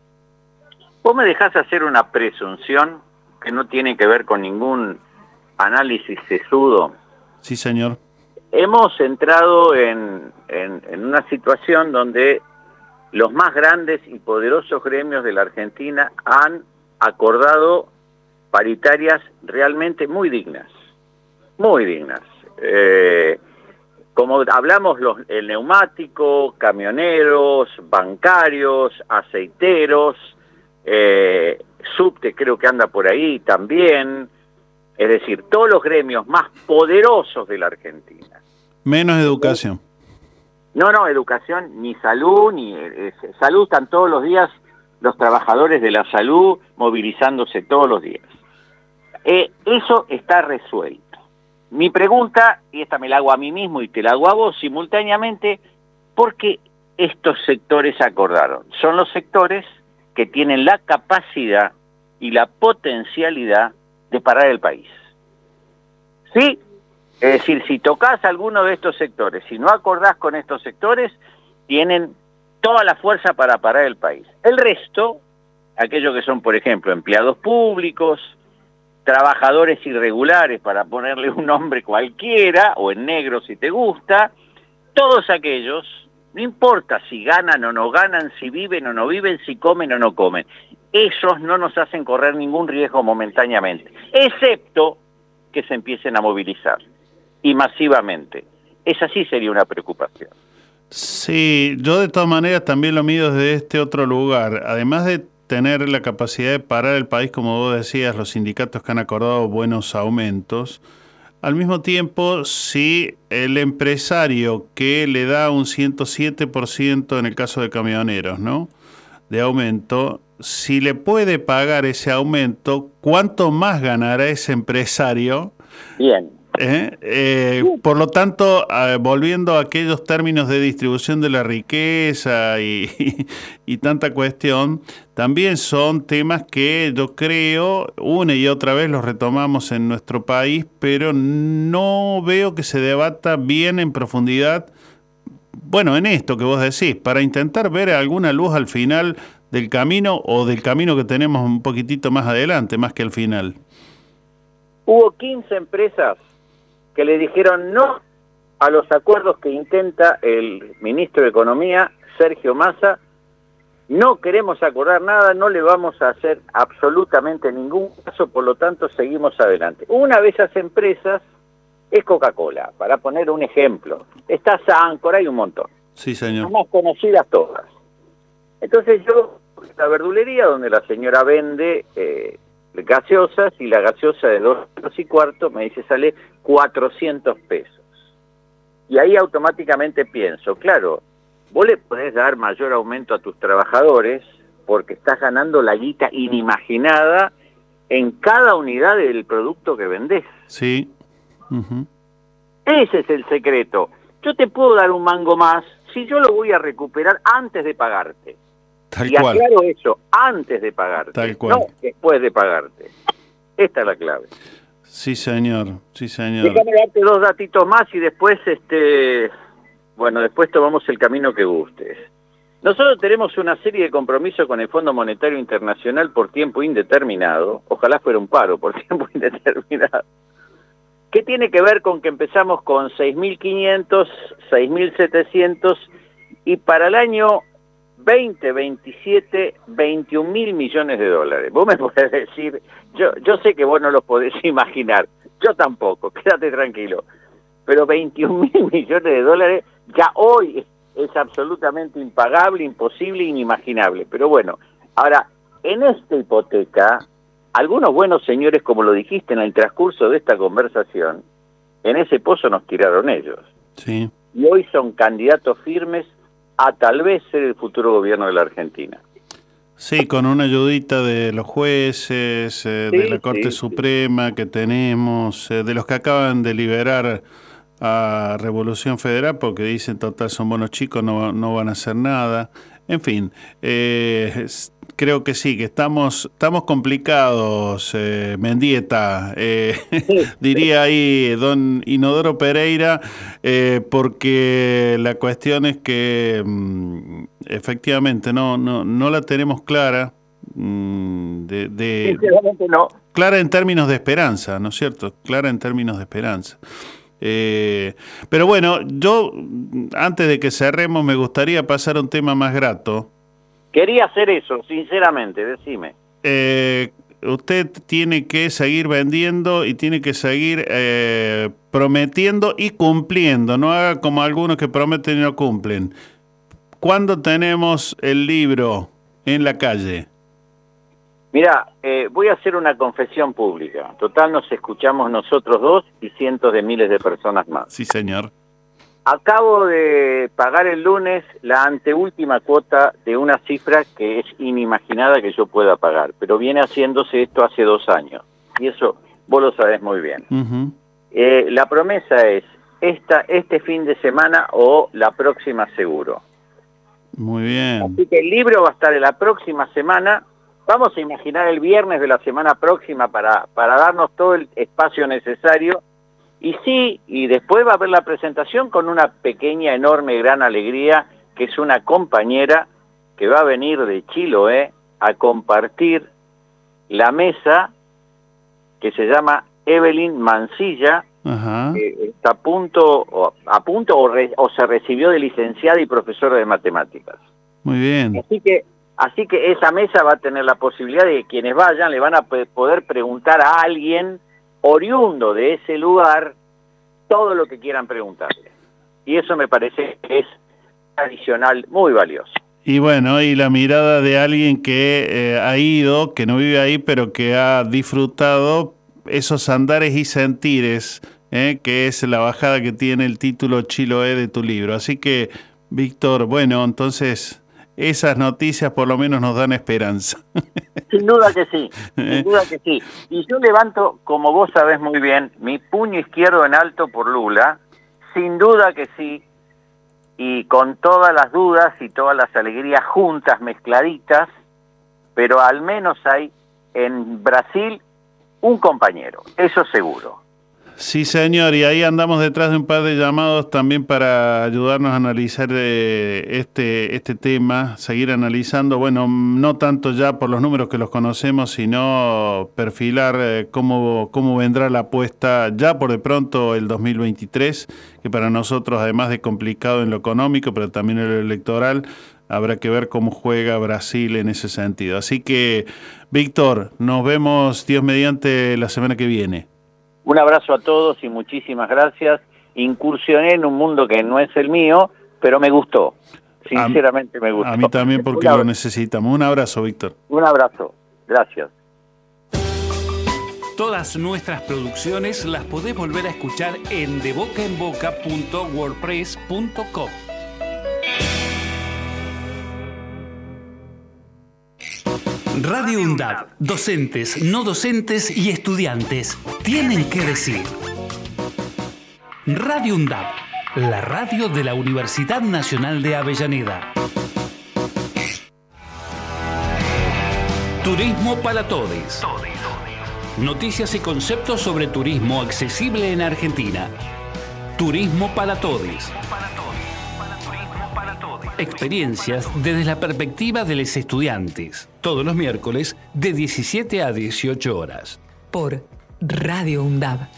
Vos me dejás hacer una presunción que no tiene que ver con ningún análisis sesudo Sí, señor. Hemos entrado en, en, una situación donde los más grandes y poderosos gremios de la Argentina han acordado paritarias realmente muy dignas, muy dignas. Eh, como hablamos, los, el neumático, camioneros, bancarios, aceiteros, eh, subte creo que anda por ahí también, es decir, todos los gremios más poderosos de la Argentina. Menos educación. No, no, educación, ni salud, ni eh, salud están todos los días los trabajadores de la salud movilizándose todos los días. Eh, eso está resuelto. Mi pregunta, y esta me la hago a mí mismo y te la hago a vos simultáneamente, ¿por qué estos sectores acordaron? Son los sectores que tienen la capacidad y la potencialidad de parar el país. ¿Sí? Es decir, si tocas alguno de estos sectores, si no acordás con estos sectores, tienen toda la fuerza para parar el país. El resto, aquellos que son, por ejemplo, empleados públicos, trabajadores irregulares, para ponerle un nombre cualquiera, o en negro si te gusta, todos aquellos, no importa si ganan o no ganan, si viven o no viven, si comen o no comen, esos no nos hacen correr ningún riesgo momentáneamente, excepto que se empiecen a movilizar y masivamente. Esa sí sería una preocupación. Sí, yo de todas maneras también lo mido desde este otro lugar. Además de tener la capacidad de parar el país, como vos decías, los sindicatos que han acordado buenos aumentos, al mismo tiempo, si el empresario que le da un 107% en el caso de camioneros, ¿no? De aumento, si le puede pagar ese aumento, ¿cuánto más ganará ese empresario? Bien. ¿Eh? Eh, por lo tanto, volviendo a aquellos términos de distribución de la riqueza y, y, tanta cuestión, también son temas que yo creo, una y otra vez los retomamos en nuestro país, pero no veo que se debata bien en profundidad, bueno, en esto que vos decís, para intentar ver alguna luz al final del camino o del camino que tenemos un poquitito más adelante, más que al final. Hubo 15 empresas que le dijeron no a los acuerdos que intenta el ministro de Economía, Sergio Massa. No queremos acordar nada, no le vamos a hacer absolutamente ningún caso, por lo tanto seguimos adelante. Una de esas empresas es Coca-Cola, para poner un ejemplo. Está Sancor, hay un montón. Sí, señor. Las más conocidas todas. Entonces yo, la verdulería donde la señora vende eh, gaseosas y la gaseosa de dos y cuarto me dice sale 400 pesos. Y ahí automáticamente pienso, claro, vos le podés dar mayor aumento a tus trabajadores porque estás ganando la guita inimaginada en cada unidad del producto que vendés. Sí. Ese es el secreto. Yo te puedo dar un mango más si yo lo voy a recuperar antes de pagarte. Tal y cual. aclaro eso, antes de pagarte, Tal cual. no después de pagarte. Esta es la clave. Sí, señor. Sí, señor. Déjame darte dos datitos más y después, este, bueno, después tomamos el camino que gustes. Nosotros tenemos una serie de compromisos con el Fondo Monetario Internacional por tiempo indeterminado, ojalá fuera un paro por tiempo indeterminado, ¿Qué tiene que ver con que empezamos con 6.500, 6.700 y para el año 2027, 21 mil millones de dólares. Vos me podés decir, yo, yo sé que vos no lo podés imaginar, yo tampoco, quédate tranquilo, pero 21 mil millones de dólares ya hoy es absolutamente impagable, imposible, inimaginable. Pero bueno, ahora, en esta hipoteca, algunos buenos señores, como lo dijiste en el transcurso de esta conversación, en ese pozo nos tiraron ellos. Sí. Y hoy son candidatos firmes a tal vez ser el futuro gobierno de la Argentina. Sí, con una ayudita de los jueces, eh, de la Corte Suprema que tenemos, eh, de los que acaban de liberar a Revolución Federal porque dicen, total, son buenos chicos, no, no van a hacer nada. En fin, eh, creo que sí, que estamos, estamos complicados, eh, Mendieta, eh, diría ahí don Inodoro Pereira, eh, porque la cuestión es que mm, efectivamente no, no, no la tenemos clara. Mm, de, no. Clara en términos de esperanza, ¿no es cierto? Clara en términos de esperanza. Pero bueno, yo antes de que cerremos me gustaría pasar a un tema más grato, Quería hacer eso, sinceramente, decime. Eh, usted tiene que seguir vendiendo y tiene que seguir eh, prometiendo y cumpliendo. No haga como algunos que prometen y no cumplen. ¿Cuándo tenemos el libro en la calle? Mira, eh, voy a hacer una confesión pública. Total, nos escuchamos nosotros dos y cientos de miles de personas más. Sí, señor. Acabo de pagar el lunes la anteúltima cuota de una cifra que es inimaginada que yo pueda pagar, pero viene haciéndose esto hace dos años, y eso vos lo sabés muy bien. eh, la promesa es esta, este fin de semana o la próxima seguro. Muy bien. Así que el libro va a estar en la próxima semana. Vamos a imaginar el viernes de la semana próxima para, para darnos todo el espacio necesario y sí, y después va a haber la presentación con una pequeña, enorme, gran alegría, que es una compañera que va a venir de Chiloé a compartir la mesa que se llama Evelyn Mancilla, que está a punto, o, a punto o, o, se recibió de licenciada y profesora de matemáticas. Muy bien. Así que, así que esa mesa va a tener la posibilidad de que quienes vayan le van a poder preguntar a alguien oriundo de ese lugar todo lo que quieran preguntarle. Y eso me parece que es adicional muy valioso. Y bueno, y la mirada de alguien que eh, ha ido, que no vive ahí, pero que ha disfrutado esos andares y sentires, eh, que es la bajada que tiene el título Chiloé de tu libro. Así que, Víctor, bueno, entonces esas noticias por lo menos nos dan esperanza. Sin duda que sí, sin duda que sí. Y yo levanto, como vos sabés muy bien, mi puño izquierdo en alto por Lula, sin duda que sí, y con todas las dudas y todas las alegrías juntas, mezcladitas, pero al menos hay en Brasil un compañero, eso seguro. Sí, señor, y ahí andamos detrás de un par de llamados también para ayudarnos a analizar eh, este, este tema, seguir analizando, bueno, no tanto ya por los números que los conocemos, sino perfilar eh, cómo, cómo vendrá la apuesta ya por de pronto el 2023, que para nosotros, además de complicado en lo económico, pero también en lo electoral, habrá que ver cómo juega Brasil en ese sentido. Así que, Víctor, nos vemos Dios mediante la semana que viene. Un abrazo a todos y muchísimas gracias. Incursioné en un mundo que no es el mío, pero me gustó. Sinceramente me gustó. A mí también porque lo necesitamos. Un abrazo, Víctor. Un abrazo. Gracias. Todas nuestras producciones las podés volver a escuchar en debocaenboca.wordpress.com. Radio UNDAD, docentes, no docentes y estudiantes tienen que decir. Radio UNDAD, la radio de la Universidad Nacional de Avellaneda. Turismo para todos. Noticias y conceptos sobre turismo accesible en Argentina. Turismo para todos. Experiencias desde la perspectiva de los estudiantes. Todos los miércoles de 17 a 18 horas. Por Radio UNDAB.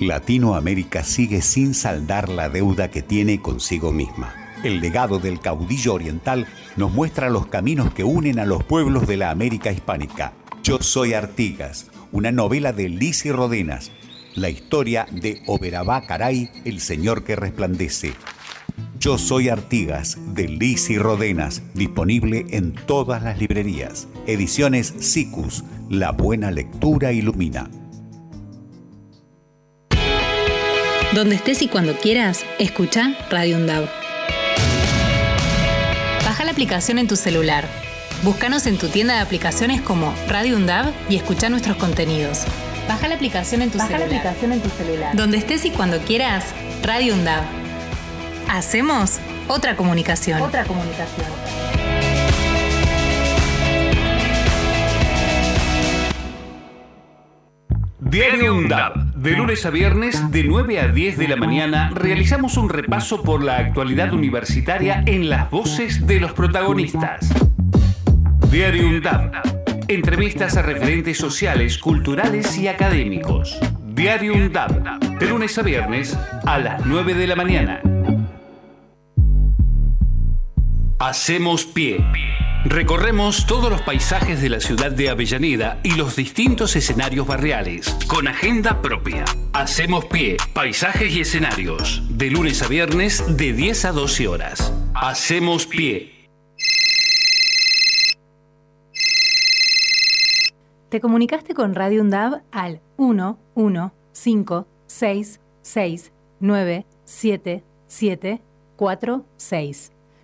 Latinoamérica sigue sin saldar la deuda que tiene consigo misma. El legado del caudillo oriental nos muestra los caminos que unen a los pueblos de la América hispánica. Yo soy Artigas, una novela de Liz y Rodenas, la historia de Oberabá Caray, el señor que resplandece, yo soy Artigas, de Liz y Rodenas, disponible en todas las librerías. Ediciones SICUS, la buena lectura ilumina. Donde estés y cuando quieras, escucha Radio UNDAV. Baja la aplicación en tu celular. Búscanos en tu tienda de aplicaciones como Radio UNDAV y escucha nuestros contenidos. Baja la aplicación en tu celular. La aplicación en tu celular. Donde estés y cuando quieras, Radio UNDAV. Hacemos otra comunicación. Otra comunicación. Diario UNDAB. De lunes a viernes, de 9 a 10 de la mañana, realizamos un repaso por la actualidad universitaria en las voces de los protagonistas. Diario UNDAB. Entrevistas a referentes sociales, culturales y académicos. Diario UNDAB. De lunes a viernes, a las 9 de la mañana. Hacemos pie. Recorremos todos los paisajes de la ciudad de Avellaneda y los distintos escenarios barriales, con agenda propia. Hacemos pie, paisajes y escenarios, de lunes a viernes de 10 a 12 horas. Hacemos pie. Te comunicaste con Radio UNDAV al 1 1 5 6 6 9 7 7 4 6.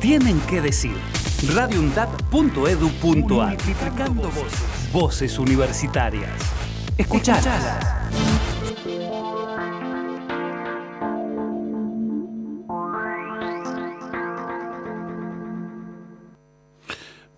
tienen que decir. radioundap.edu.ar Multiplicando voces. Voces universitarias. Escuchalas.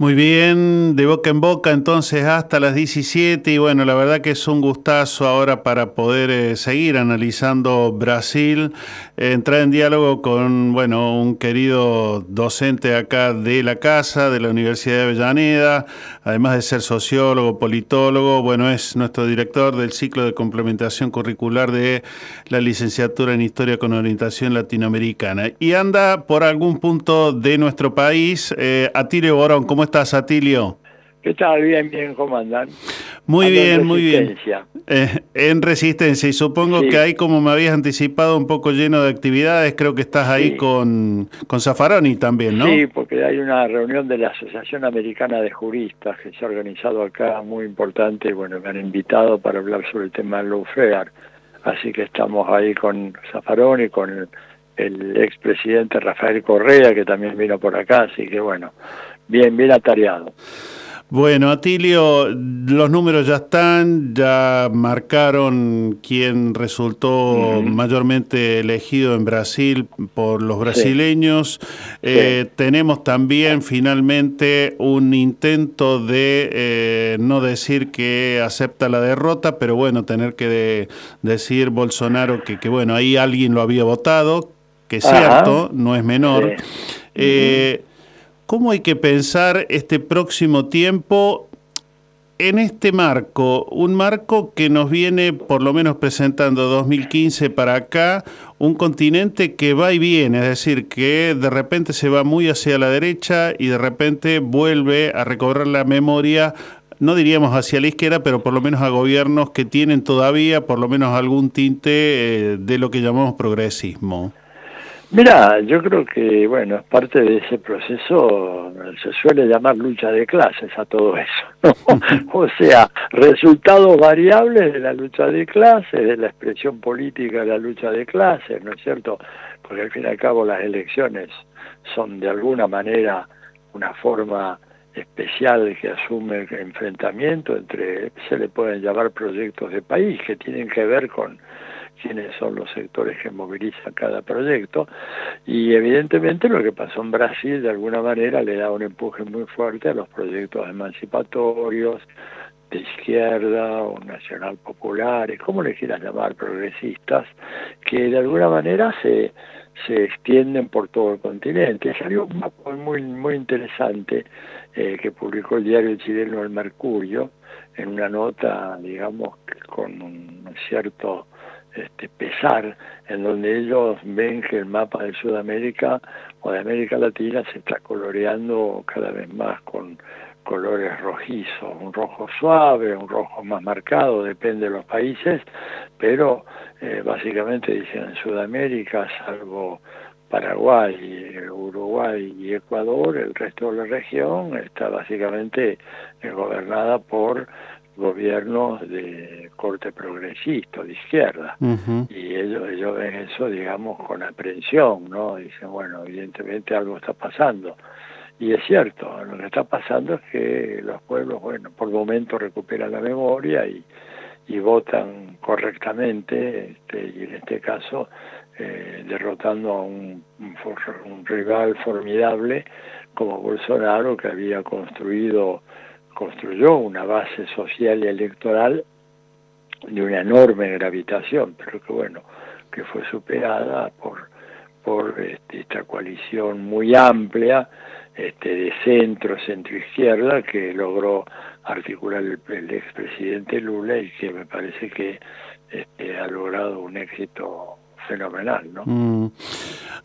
Muy bien, de boca en boca entonces hasta las 17 y bueno, la verdad que es un gustazo ahora para poder eh, seguir analizando Brasil, eh, entrar en diálogo con, bueno, un querido docente acá de la casa, de la Universidad de Avellaneda, además de ser sociólogo, politólogo, bueno, es nuestro director del ciclo de complementación curricular de la licenciatura en Historia con orientación latinoamericana y anda por algún punto de nuestro país. Eh, Atilio Borón, ¿cómo estás, Atilio? ¿Qué tal? Bien, bien, ¿cómo andan? Muy bien, muy bien. Eh, en resistencia, y supongo que ahí, como me habías anticipado, un poco lleno de actividades, creo que estás ahí con, con Zaffaroni también, ¿no? Sí, porque hay una reunión de la Asociación Americana de Juristas que se ha organizado acá, muy importante, bueno, me han invitado para hablar sobre el tema del lawfare, así que estamos ahí con Zaffaroni, con el, el expresidente Rafael Correa, que también vino por acá, así que bueno, bien, bien atareado. Bueno, Atilio, los números ya están, ya marcaron quién resultó mayormente elegido en Brasil por los brasileños. Eh, tenemos también finalmente un intento de eh, no decir que acepta la derrota, pero bueno, tener que decir Bolsonaro que, que, bueno, ahí alguien lo había votado, que es cierto, no es menor. Eh, ¿Cómo hay que pensar este próximo tiempo en este marco? Un marco que nos viene por lo menos presentando 2015 para acá, un continente que va y viene, es decir, que de repente se va muy hacia la derecha y de repente vuelve a recobrar la memoria no diríamos hacia la izquierda, pero por lo menos a gobiernos que tienen todavía por lo menos algún tinte eh, de lo que llamamos progresismo. Mira, yo creo que, bueno, es parte de ese proceso, se suele llamar lucha de clases a todo eso, o sea, resultados variables de la lucha de clases, de la expresión política de la lucha de clases, ¿no es cierto? Porque al fin y al cabo las elecciones son de alguna manera una forma especial que asume el enfrentamiento entre, se le pueden llamar proyectos de país, que tienen que ver con quiénes son los sectores que movilizan cada proyecto y evidentemente lo que pasó en Brasil de alguna manera le da un empuje muy fuerte a los proyectos emancipatorios de izquierda o nacional populares, como le quieras llamar, progresistas, que de alguna manera se, se extienden por todo el continente. Salió un mapa muy, muy interesante eh, que publicó el diario chileno El Mercurio, en una nota, digamos, con un cierto este, pesar, en donde ellos ven que el mapa de Sudamérica o de América Latina se está coloreando cada vez más con colores rojizos, un rojo suave, un rojo más marcado, depende de los países, pero eh, básicamente dicen en Sudamérica, salvo Paraguay, Uruguay y Ecuador, el resto de la región está básicamente gobernada por gobiernos de corte progresista, de izquierda. Y ellos, ellos ven eso, digamos, con aprensión, ¿no? Dicen, bueno, evidentemente algo está pasando. Y es cierto, lo que está pasando es que los pueblos, bueno, por momentos recuperan la memoria y, y votan correctamente, este, y en este caso eh, derrotando a un, un rival formidable como Bolsonaro, que había construido construyó una base social y electoral de una enorme gravitación, pero que bueno, que fue superada por, por este, esta coalición muy amplia este, de centro, centro izquierda, que logró articular el, el expresidente Lula y que me parece que este, ha logrado un éxito fenomenal, ¿no? Mm.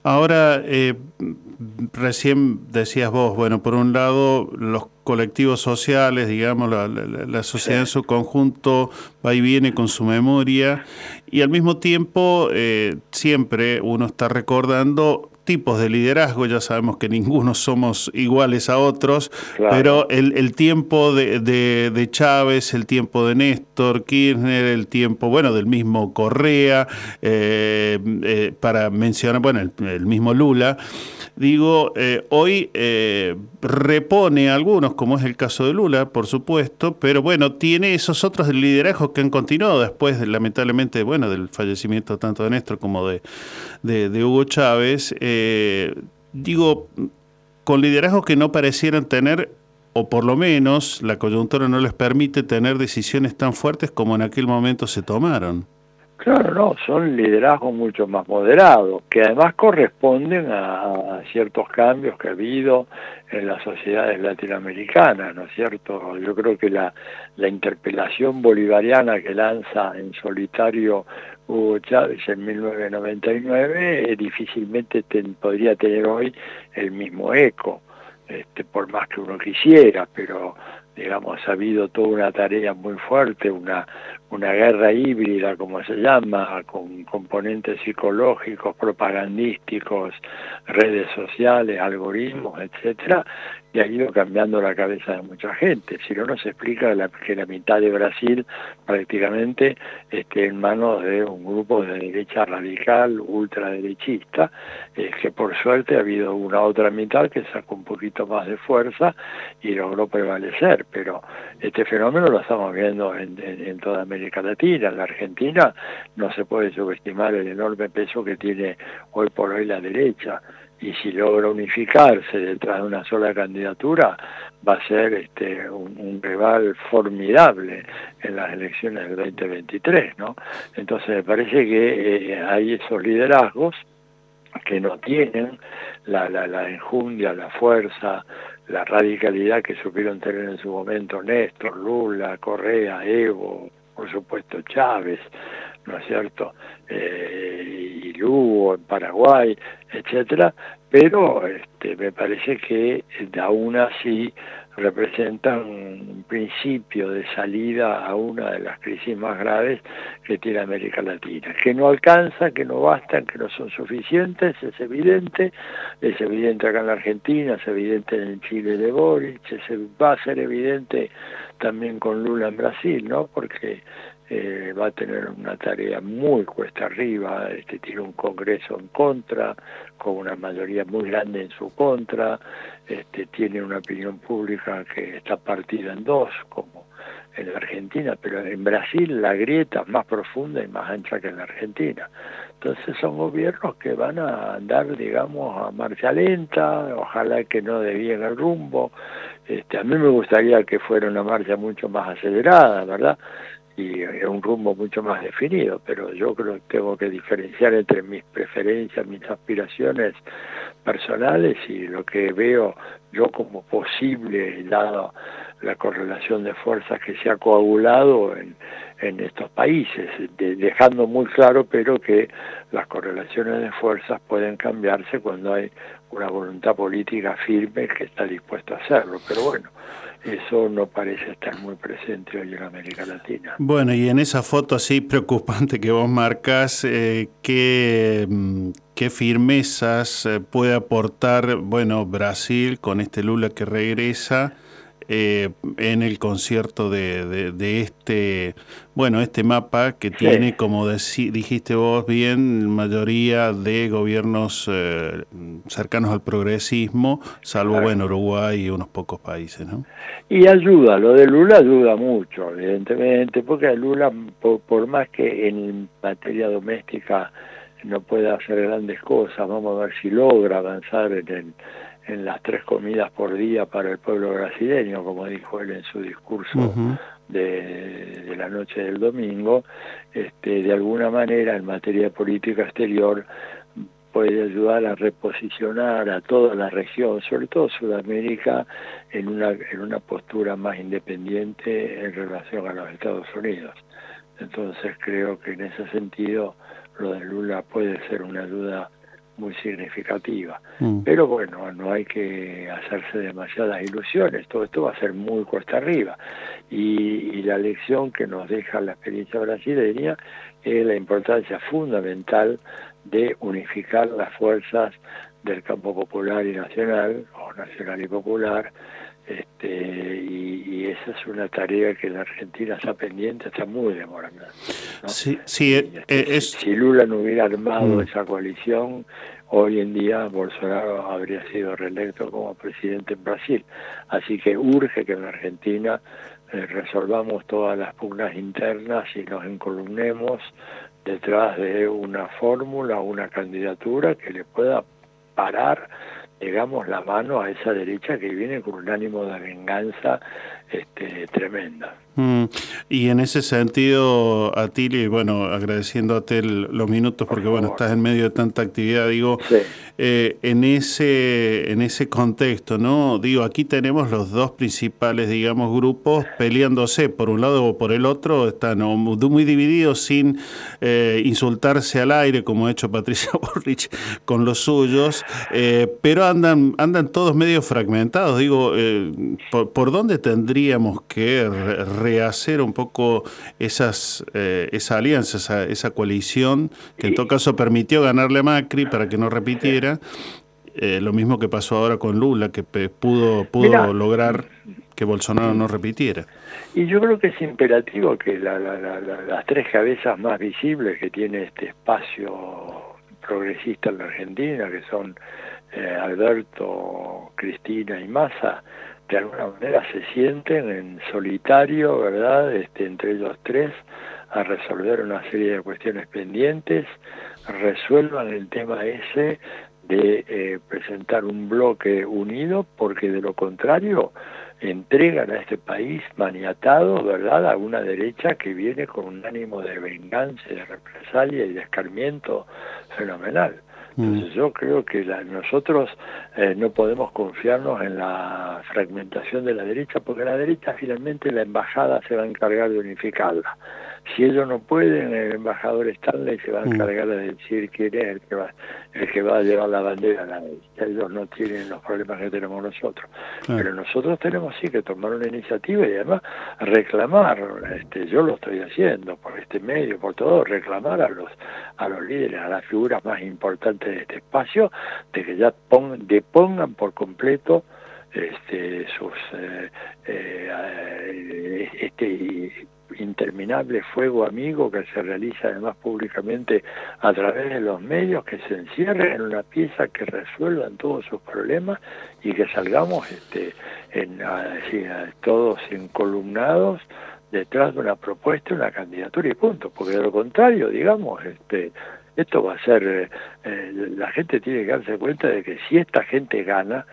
Ahora, eh, recién decías vos, bueno, por un lado, los colectivos sociales, digamos, la, sociedad en su conjunto va y viene con su memoria y al mismo tiempo eh, siempre uno está recordando tipos de liderazgo, ya sabemos que ninguno somos iguales a otros, pero el, el tiempo de, de, Chávez, el tiempo de Néstor Kirchner, el tiempo, bueno, del mismo Correa, eh, eh, para mencionar, bueno, el, mismo Lula, digo, eh, hoy repone a algunos, como es el caso de Lula, por supuesto, pero bueno, tiene esos otros liderazgos que han continuado después, lamentablemente, bueno, del fallecimiento tanto de Néstor como de, de Hugo Chávez. Eh, digo, con liderazgos que no parecieran tener, o por lo menos la coyuntura no les permite tener decisiones tan fuertes como en aquel momento se tomaron. Claro, no, son liderazgos mucho más moderados, que además corresponden a, ciertos cambios que ha habido en las sociedades latinoamericanas, ¿no es cierto? Yo creo que la, la interpelación bolivariana que lanza en solitario Hugo Chávez en 1999 eh, difícilmente podría tener hoy el mismo eco, este, por más que uno quisiera, pero digamos, ha habido toda una tarea muy fuerte, una, una guerra híbrida, como se llama, con componentes psicológicos, propagandísticos, redes sociales, algoritmos, etcétera, y ha ido cambiando la cabeza de mucha gente. Si no, nos explica que la mitad de Brasil prácticamente esté en manos de un grupo de derecha radical, ultraderechista, eh, que por suerte ha habido una otra mitad que sacó un poquito más de fuerza y logró prevalecer. Pero este fenómeno lo estamos viendo en, en toda América Latina. En la Argentina no se puede subestimar el enorme peso que tiene hoy por hoy la derecha y si logra unificarse detrás de una sola candidatura va a ser este un, rival formidable en las elecciones del 2023 no entonces me parece que eh, hay esos liderazgos que no tienen la, la, la enjundia, la fuerza, la radicalidad que supieron tener en su momento Néstor, Lula, Correa, Evo, por supuesto Chávez, ¿no es cierto? Eh, y Lugo en Paraguay, etcétera, pero este, me parece que aún así representan un principio de salida a una de las crisis más graves que tiene América Latina, que no alcanza, que no bastan, que no son suficientes, es evidente, es evidente acá en la Argentina, es evidente en Chile de Boric, va a ser evidente también con Lula en Brasil, ¿no? Porque eh, va a tener una tarea muy cuesta arriba, este, tiene un Congreso en contra, con una mayoría muy grande en su contra, este, tiene una opinión pública que está partida en dos, como en la Argentina, pero en Brasil la grieta es más profunda y más ancha que en la Argentina. Entonces son gobiernos que van a andar, digamos, a marcha lenta, ojalá que no debían el rumbo. Este, a mí me gustaría que fuera una marcha mucho más acelerada, ¿verdad? Y un rumbo mucho más definido, pero yo creo que tengo que diferenciar entre mis preferencias, mis aspiraciones personales y lo que veo yo como posible, dado la correlación de fuerzas que se ha coagulado en, en estos países, dejando muy claro pero que las correlaciones de fuerzas pueden cambiarse cuando hay una voluntad política firme que está dispuesta a hacerlo, pero bueno, eso no parece estar muy presente hoy en América Latina. Bueno, y en esa foto así preocupante que vos marcas, eh, ¿qué, mm, ¿qué, firmezas eh, puede aportar bueno Brasil con este Lula que regresa? Eh, en el concierto de, de, este, bueno, este mapa que tiene, como dijiste vos bien, mayoría de gobiernos eh, cercanos al progresismo, salvo, bueno, Uruguay y unos pocos países, ¿no? Y ayuda, lo de Lula ayuda mucho, evidentemente, porque Lula, por, por más que en materia doméstica no pueda hacer grandes cosas, vamos a ver si logra avanzar en el en las tres comidas por día para el pueblo brasileño, como dijo él en su discurso de, la noche del domingo, este, de alguna manera en materia de política exterior puede ayudar a reposicionar a toda la región, sobre todo Sudamérica, en una, en una postura más independiente en relación a los Estados Unidos. Entonces creo que en ese sentido lo de Lula puede ser una ayuda muy significativa. Mm. Pero bueno, no hay que hacerse demasiadas ilusiones, todo esto va a ser muy cuesta arriba. Y, la lección que nos deja la experiencia brasileña es la importancia fundamental de unificar las fuerzas del campo popular y nacional, o nacional y popular, este, y, esa es una tarea que la Argentina está pendiente, está muy demorada. Sí, sí, eh, es... Si Lula no hubiera armado mm. esa coalición, hoy en día Bolsonaro habría sido reelecto como presidente en Brasil. Así que urge que en Argentina eh, resolvamos todas las pugnas internas y nos encolumnemos detrás de una fórmula, una candidatura que le pueda parar digamos, la mano a esa derecha que viene con un ánimo de venganza este, tremenda. Mm, y en ese sentido, Atili, bueno, agradeciéndote los minutos porque bueno, estás en medio de tanta actividad, digo, eh, en ese en ese contexto, ¿no? Digo, aquí tenemos los dos principales, digamos, grupos peleándose por un lado o por el otro, están muy divididos sin eh, insultarse al aire, como ha hecho Patricia Borrich con los suyos, eh, pero andan andan todos medio fragmentados. Digo, por, por, dónde tendríamos que rehacer un poco esas, eh, esa alianza, esa, esa, coalición que en todo caso permitió ganarle a Macri para que no repitiera. Eh, lo mismo que pasó ahora con Lula, que pudo, pudo lograr que Bolsonaro no repitiera. Y yo creo que es imperativo que las tres cabezas más visibles que tiene este espacio progresista en la Argentina, que son eh, Alberto, Cristina y Massa, de alguna manera se sienten en solitario, ¿verdad? Este, entre ellos tres, a resolver una serie de cuestiones pendientes, resuelvan el tema ese de eh, presentar un bloque unido, porque de lo contrario entregan a este país maniatado, ¿verdad?, a una derecha que viene con un ánimo de venganza, de represalia y de escarmiento fenomenal. Entonces yo creo que nosotros eh, no podemos confiarnos en la fragmentación de la derecha porque la derecha finalmente la embajada se va a encargar de unificarla. Si ellos no pueden, el embajador Stanley se va a encargar de decir quién es el que va, el que va a llevar la bandera la. Ellos no tienen los problemas que tenemos nosotros. Pero nosotros tenemos sí que tomar una iniciativa y además reclamar, este, yo lo estoy haciendo por este medio, por todo, reclamar a los a los líderes, a las figuras más importantes de este espacio, de que ya pongan, depongan por completo este, sus eh, eh, este interminable fuego amigo que se realiza además públicamente a través de los medios, que se encierren en una pieza que resuelvan todos sus problemas y que salgamos este, en, así, todos encolumnados detrás de una propuesta, una candidatura y punto, porque de lo contrario, digamos, este, esto va a ser, eh, eh, la gente tiene que darse cuenta de que si esta gente gana,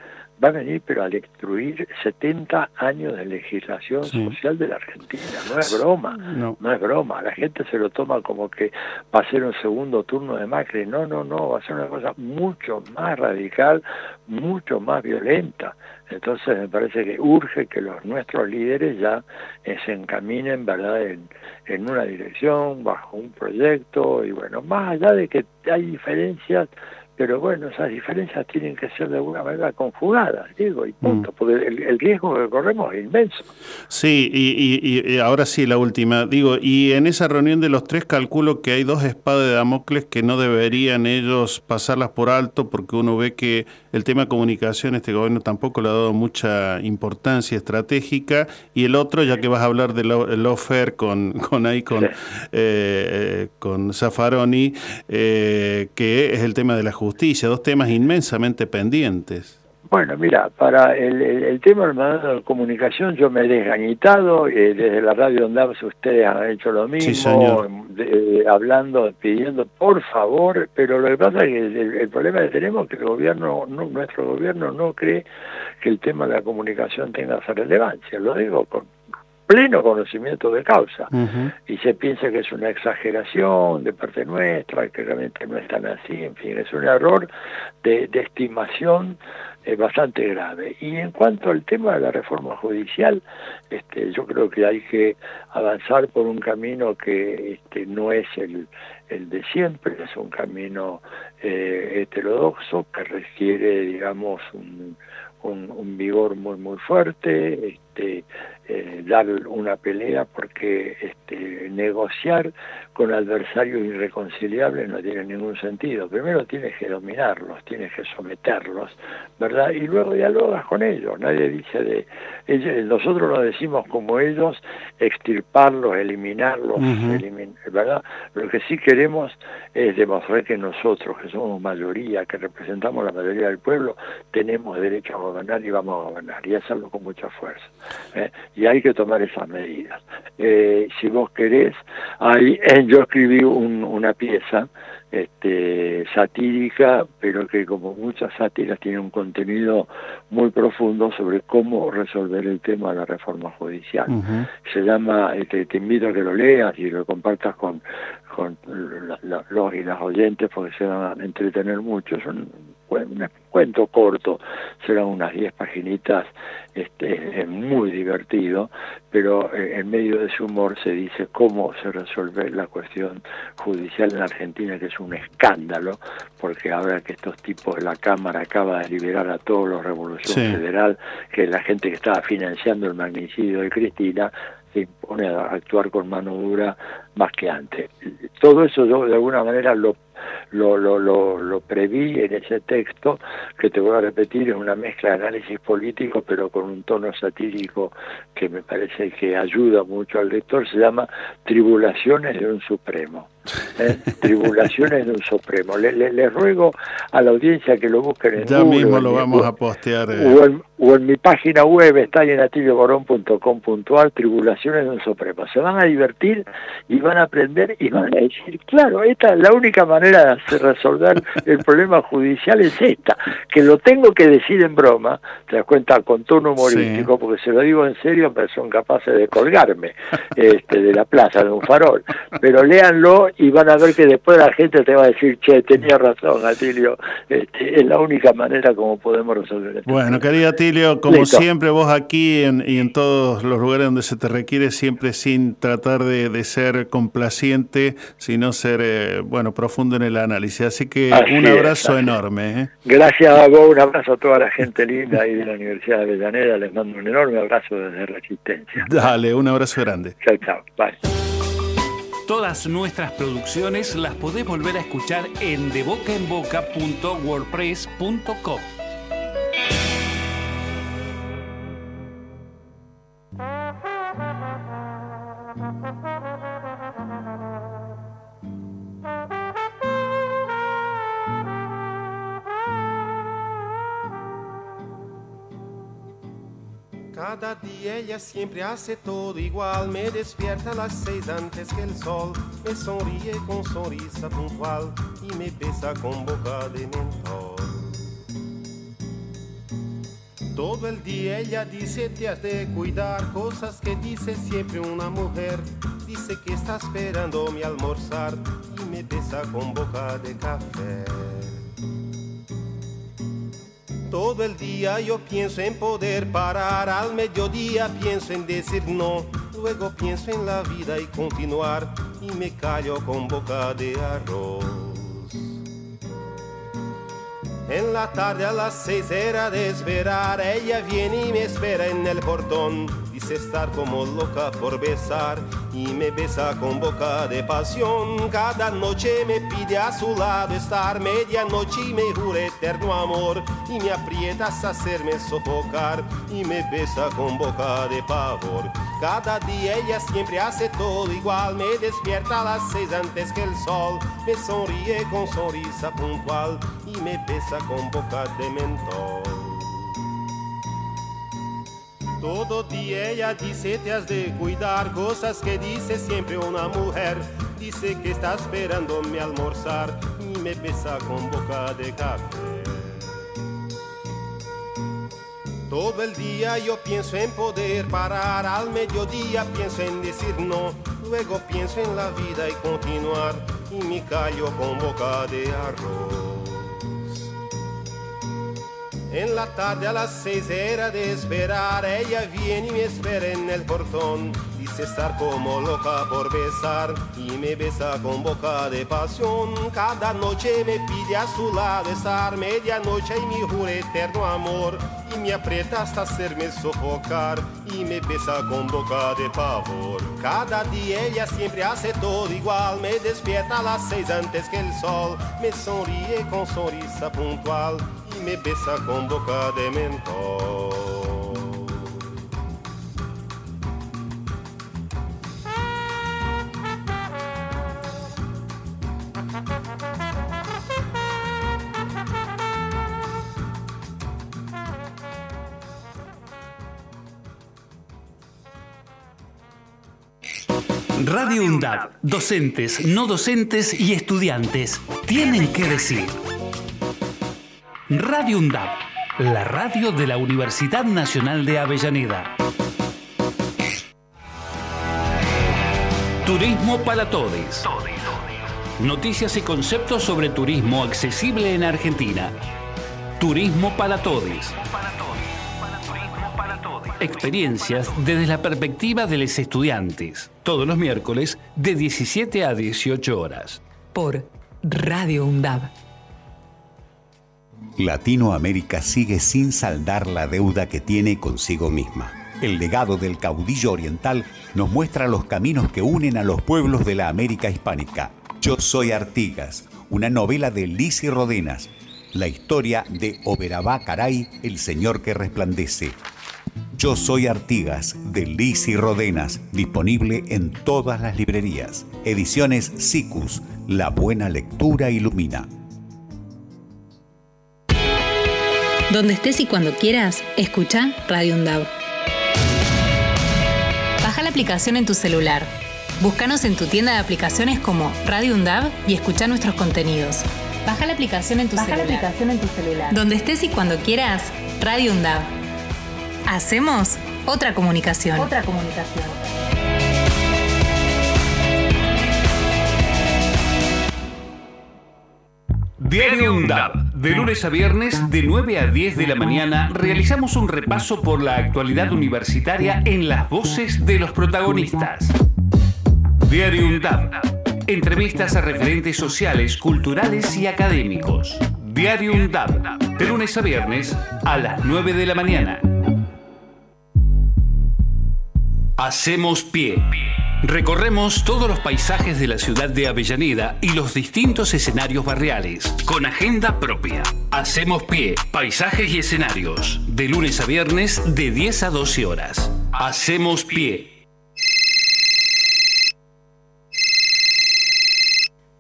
va a venir pero a destruir 70 años de legislación social de la Argentina. No es broma, no. es broma. La gente se lo toma como que va a ser un segundo turno de Macri. No, no, no, va a ser una cosa mucho más radical, mucho más violenta. Entonces me parece que urge que los nuestros líderes ya eh, se encaminen, ¿verdad?, en, en una dirección, bajo un proyecto, y bueno, más allá de que hay diferencias, pero bueno, esas diferencias tienen que ser de alguna manera conjugadas, digo, y punto, mm. porque el, riesgo que corremos es inmenso. Sí, y, y, ahora sí, la última, digo, y en esa reunión de los tres calculo que hay dos espadas de Damocles que no deberían ellos pasarlas por alto, porque uno ve que el tema de comunicación, este gobierno tampoco le ha dado mucha importancia estratégica, y el otro, ya que vas a hablar de Lofer con, con ahí, con, eh, eh, con Zaffaroni, eh, que es el tema de la justicia, dos temas inmensamente pendientes. Bueno, mira, para el, tema de la comunicación yo me he desgañitado, eh, desde la radio Ondavs ustedes han hecho lo mismo, eh, hablando, pidiendo por favor, pero lo que pasa es que el, problema que tenemos es que el gobierno, nuestro gobierno no cree que el tema de la comunicación tenga esa relevancia, lo digo con pleno conocimiento de causa. Y se piensa que es una exageración de parte nuestra, que realmente no es tan así, en fin, es un error de, estimación eh, bastante grave. Y en cuanto al tema de la reforma judicial, este, yo creo que hay que avanzar por un camino que este, no es el, el de siempre, es un camino eh, heterodoxo que requiere, digamos, un, un, vigor muy muy fuerte, este, eh, dar una pelea porque este, negociar con adversarios irreconciliables no tiene ningún sentido. Primero tienes que dominarlos, tienes que someterlos, ¿verdad? Y luego dialogas con ellos. Nadie dice de... Ellos, nosotros lo decimos como ellos, extirparlos, eliminarlos, ¿verdad? Lo que sí queremos es demostrar que nosotros, que somos mayoría, que representamos la mayoría del pueblo, tenemos derecho a gobernar y vamos a gobernar, y hacerlo con mucha fuerza. ¿eh? y hay que tomar esas medidas. Eh, si vos querés, hay, yo escribí una pieza este, satírica, pero que como muchas sátiras tiene un contenido muy profundo sobre cómo resolver el tema de la reforma judicial. Se llama, este, te invito a que lo leas y lo compartas con, con los y las oyentes porque se van a entretener mucho. Es un, un cuento corto, serán unas 10 paginitas, este, es muy divertido, pero eh, en medio de su humor se dice cómo se resuelve la cuestión judicial en Argentina, que es un escándalo, porque ahora que estos tipos de la Cámara acaba de liberar a todos los Revolución Federal, que la gente que estaba financiando el magnicidio de Cristina, se impone a actuar con mano dura más que antes. Todo eso yo de alguna manera lo lo, lo, lo, lo preví en ese texto, que te voy a repetir, es una mezcla de análisis político, pero con un tono satírico que me parece que ayuda mucho al lector, se llama Tribulaciones de un Supremo. ¿eh? Tribulaciones de un Supremo. Le, le, ruego a la audiencia que lo busquen en Ya mismo lo vamos a postear. Eh. O, en, o, en, mi página web, está en puntual Tribulaciones de un Supremo. Se van a divertir y van a aprender y van a decir, claro, esta es la única manera de resolver el problema judicial es esta, que lo tengo que decir en broma, te das cuenta, con tono humorístico, porque se lo digo en serio, pero son capaces de colgarme este, de la plaza, de un farol. Pero léanlo y van a ver que después la gente te va a decir, che, tenía razón, Atilio, este, es la única manera como podemos resolver esto. Bueno, querido Atilio, como siempre, vos aquí y en todos los lugares donde se te requiere, siempre sin tratar de, ser complaciente, sino ser, eh, bueno, profundo en el análisis. Así que un abrazo enorme. ¿eh? Gracias a vos, un abrazo a toda la gente linda ahí de la Universidad de Avellaneda. Les mando un enorme abrazo desde Resistencia. Dale, un abrazo grande. Chao, chao. Bye. Todas nuestras producciones las podés volver a escuchar en debocaenboca.wordpress.com. Cada día ella siempre hace todo igual, me despierta a las seis antes que el sol, me sonríe con sonrisa puntual y me besa con boca de mentol. Todo el día ella dice te has de cuidar, cosas que dice siempre una mujer, dice que está esperando mi almorzar y me besa con boca de café. Todo el día yo pienso en poder parar, al mediodía pienso en decir no, luego pienso en la vida y continuar y me callo con boca de arroz. En la tarde a las seis era de esperar, ella viene y me espera en el portón estar como loca por besar y me besa con boca de pasión. Cada noche me pide a su lado estar medianoche y me jura eterno amor y me aprieta hasta hacerme sofocar y me besa con boca de pavor. Cada día ella siempre hace todo igual, me despierta a las seis antes que el sol, me sonríe con sonrisa puntual y me besa con boca de mentol. Todo día ella dice te has de cuidar, cosas que dice siempre una mujer. Dice que está esperando mi almorzar y me besa con boca de café. Todo el día yo pienso en poder parar, al mediodía pienso en decir no, luego pienso en la vida y continuar y me callo con boca de arroz. En la tarde a las seis era de esperar, ella viene y me espera en el portón. Dice estar como loca por besar y me besa con boca de pasión. Cada noche me pide a su lado estar medianoche y mi jura eterno amor. Y me aprieta hasta hacerme sofocar y me besa con boca de pavor. Cada día ella siempre hace todo igual, me despierta a las seis antes que el sol. Me sonríe con sonrisa puntual y me besa con boca de mentón. Radio UNDAB, docentes, no docentes y estudiantes tienen que decir. Radio UNDAB, la radio de la Universidad Nacional de Avellaneda. Turismo para todos. Noticias y conceptos sobre turismo accesible en Argentina. Turismo para todos. Experiencias desde la perspectiva de los estudiantes. Todos los miércoles de 17 a 18 horas. Por Radio UNDAB. Latinoamérica sigue sin saldar la deuda que tiene consigo misma. El legado del caudillo oriental nos muestra los caminos que unen a los pueblos de la América hispánica. Yo soy Artigas, una novela de Liz Rodenas, la historia de Oberabá Caray, el señor que resplandece. Yo soy Artigas, de Liz y Rodenas, disponible en todas las librerías. Ediciones SICUS, la buena lectura ilumina. Donde estés y cuando quieras, escucha Radio UNDAV. Baja la aplicación en tu celular. Búscanos en tu tienda de aplicaciones como Radio UNDAV y escucha nuestros contenidos. Baja la aplicación en tu Baja la celular. aplicación en tu celular. Donde estés y cuando quieras, Radio UNDAV. Hacemos otra comunicación. Otra comunicación. Diario UNDAB. De lunes a viernes, de 9 a 10 de la mañana, realizamos un repaso por la actualidad universitaria en las voces de los protagonistas. Diario UNDAB. Entrevistas a referentes sociales, culturales y académicos. Diario UNDAB. De lunes a viernes, a las 9 de la mañana. Hacemos pie. Recorremos todos los paisajes de la ciudad de Avellaneda y los distintos escenarios barriales, con agenda propia. Hacemos pie, paisajes y escenarios, de lunes a viernes de 10 a 12 horas. Hacemos pie.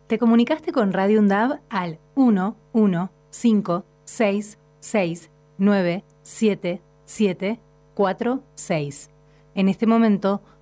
Te comunicaste con Radio UNDAV al 1 1 5 6 6 9 7 7 4 6. En este momento,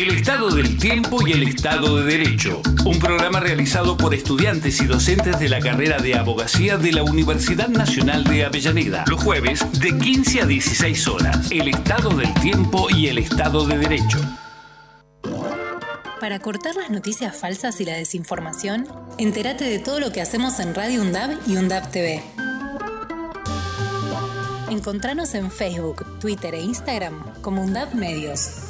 El Estado del Tiempo y el Estado de Derecho. Un programa realizado por estudiantes y docentes de la carrera de abogacía de la Universidad Nacional de Avellaneda. Los jueves de 15 a 16 horas. El Estado del Tiempo y el Estado de Derecho. Para cortar las noticias falsas y la desinformación, entérate de todo lo que hacemos en Radio UNDAB y UNDAB TV. Encontranos en Facebook, Twitter e Instagram como UNDAB Medios.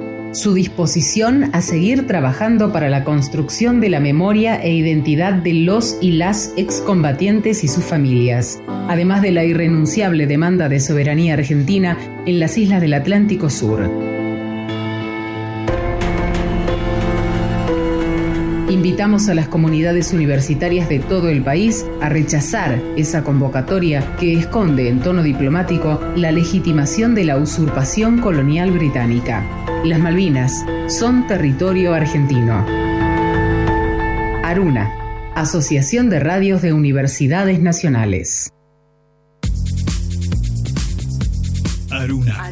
su disposición a seguir trabajando para la construcción de la memoria e identidad de los y las excombatientes y sus familias, además de la irrenunciable demanda de soberanía argentina en las islas del Atlántico Sur. Invitamos a las comunidades universitarias de todo el país a rechazar esa convocatoria que esconde en tono diplomático la legitimación de la usurpación colonial británica. Las Malvinas son territorio argentino. Aruna, Asociación de Radios de Universidades Nacionales. Aruna.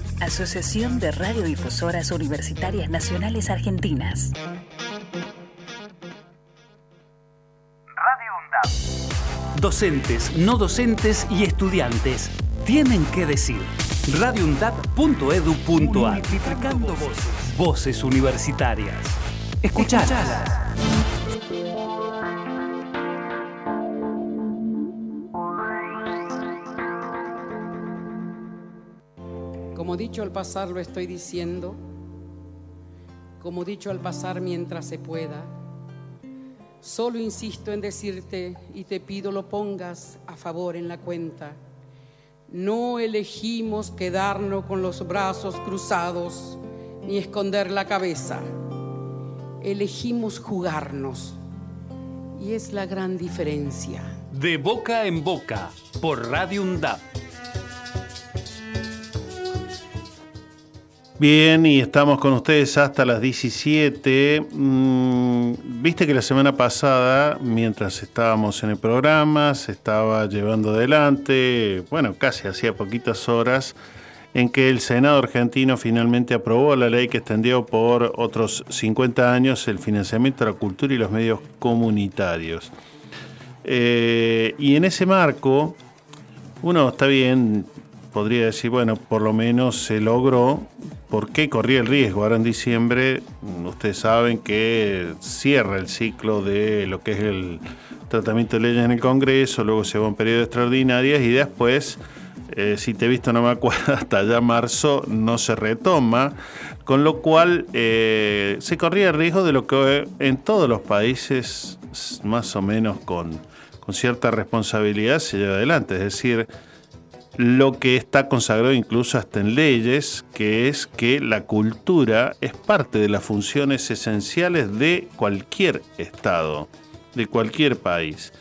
Asociación de Radiodifusoras Universitarias Nacionales Argentinas. Radio UNDAP. Docentes, no docentes y estudiantes tienen que decir. radioundap.edu.ar Multiplicando voces. Voces universitarias. Escuchalas. Como dicho al pasar lo estoy diciendo, como dicho al pasar mientras se pueda. Solo insisto en decirte y te pido lo pongas a favor en la cuenta. No elegimos quedarnos con los brazos cruzados ni esconder la cabeza. Elegimos jugarnos. Y es la gran diferencia. De boca en boca, por Radio UNDAP. Bien, y estamos con ustedes hasta las 17. Mm, Viste que la semana pasada, mientras estábamos en el programa, se estaba llevando adelante, bueno, casi hacía poquitas horas, en que el Senado argentino finalmente aprobó la ley que extendió por otros 50 años el financiamiento de la cultura y los medios comunitarios. Eh, y en ese marco, uno está bien, podría decir, bueno, por lo menos se logró, porque corría el riesgo? Ahora en diciembre, ustedes saben que cierra el ciclo de lo que es el tratamiento de leyes en el Congreso, luego se va un periodo extraordinario y después, eh, si te he visto no me acuerdo, hasta ya marzo no se retoma, con lo cual eh, se corría el riesgo de lo que en todos los países, más o menos con, con cierta responsabilidad, se lleva adelante, es decir, lo que está consagrado incluso hasta en leyes, que es que la cultura es parte de las funciones esenciales de cualquier Estado, de cualquier país.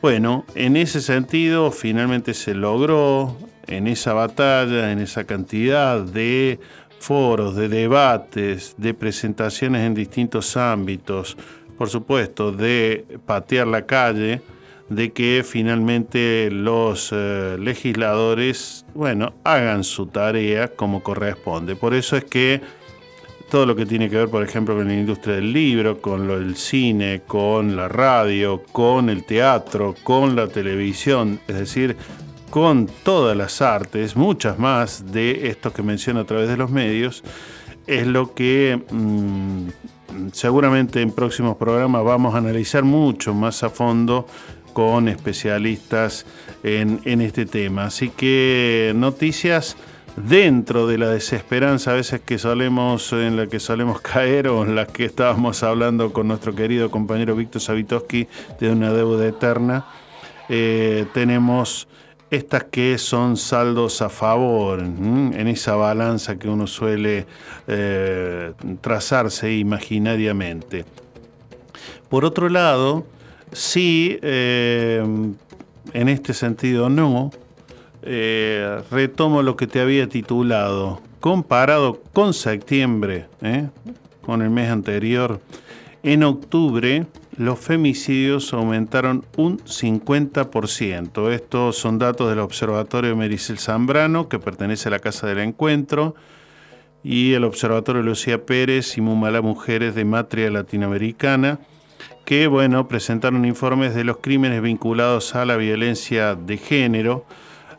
Bueno, en ese sentido finalmente se logró en esa batalla, en esa cantidad de foros, de debates, de presentaciones en distintos ámbitos, por supuesto, de patear la calle, de que finalmente los eh, legisladores, bueno, hagan su tarea como corresponde. Por eso es que todo lo que tiene que ver, por ejemplo, con la industria del libro, con lo del cine, con la radio, con el teatro, con la televisión, es decir, con todas las artes, muchas más de estos que menciono a través de los medios, es lo que mm, seguramente en próximos programas vamos a analizar mucho más a fondo con especialistas en, este tema. Así que noticias dentro de la desesperanza a veces que solemos, en la que solemos caer o en las que estábamos hablando con nuestro querido compañero Víctor Savitoski de una deuda eterna, eh, tenemos estas que son saldos a favor en esa balanza que uno suele eh, trazarse imaginariamente. Por otro lado, Sí, eh, en este sentido no. Eh, retomo lo que te había titulado. Comparado con septiembre, ¿eh? con el mes anterior, en octubre los femicidios aumentaron un 50%. Estos son datos del Observatorio Mericel Zambrano, que pertenece a la Casa del Encuentro, y el Observatorio Lucía Pérez y Mumala Mujeres de Matria Latinoamericana que bueno, presentaron informes de los crímenes vinculados a la violencia de género,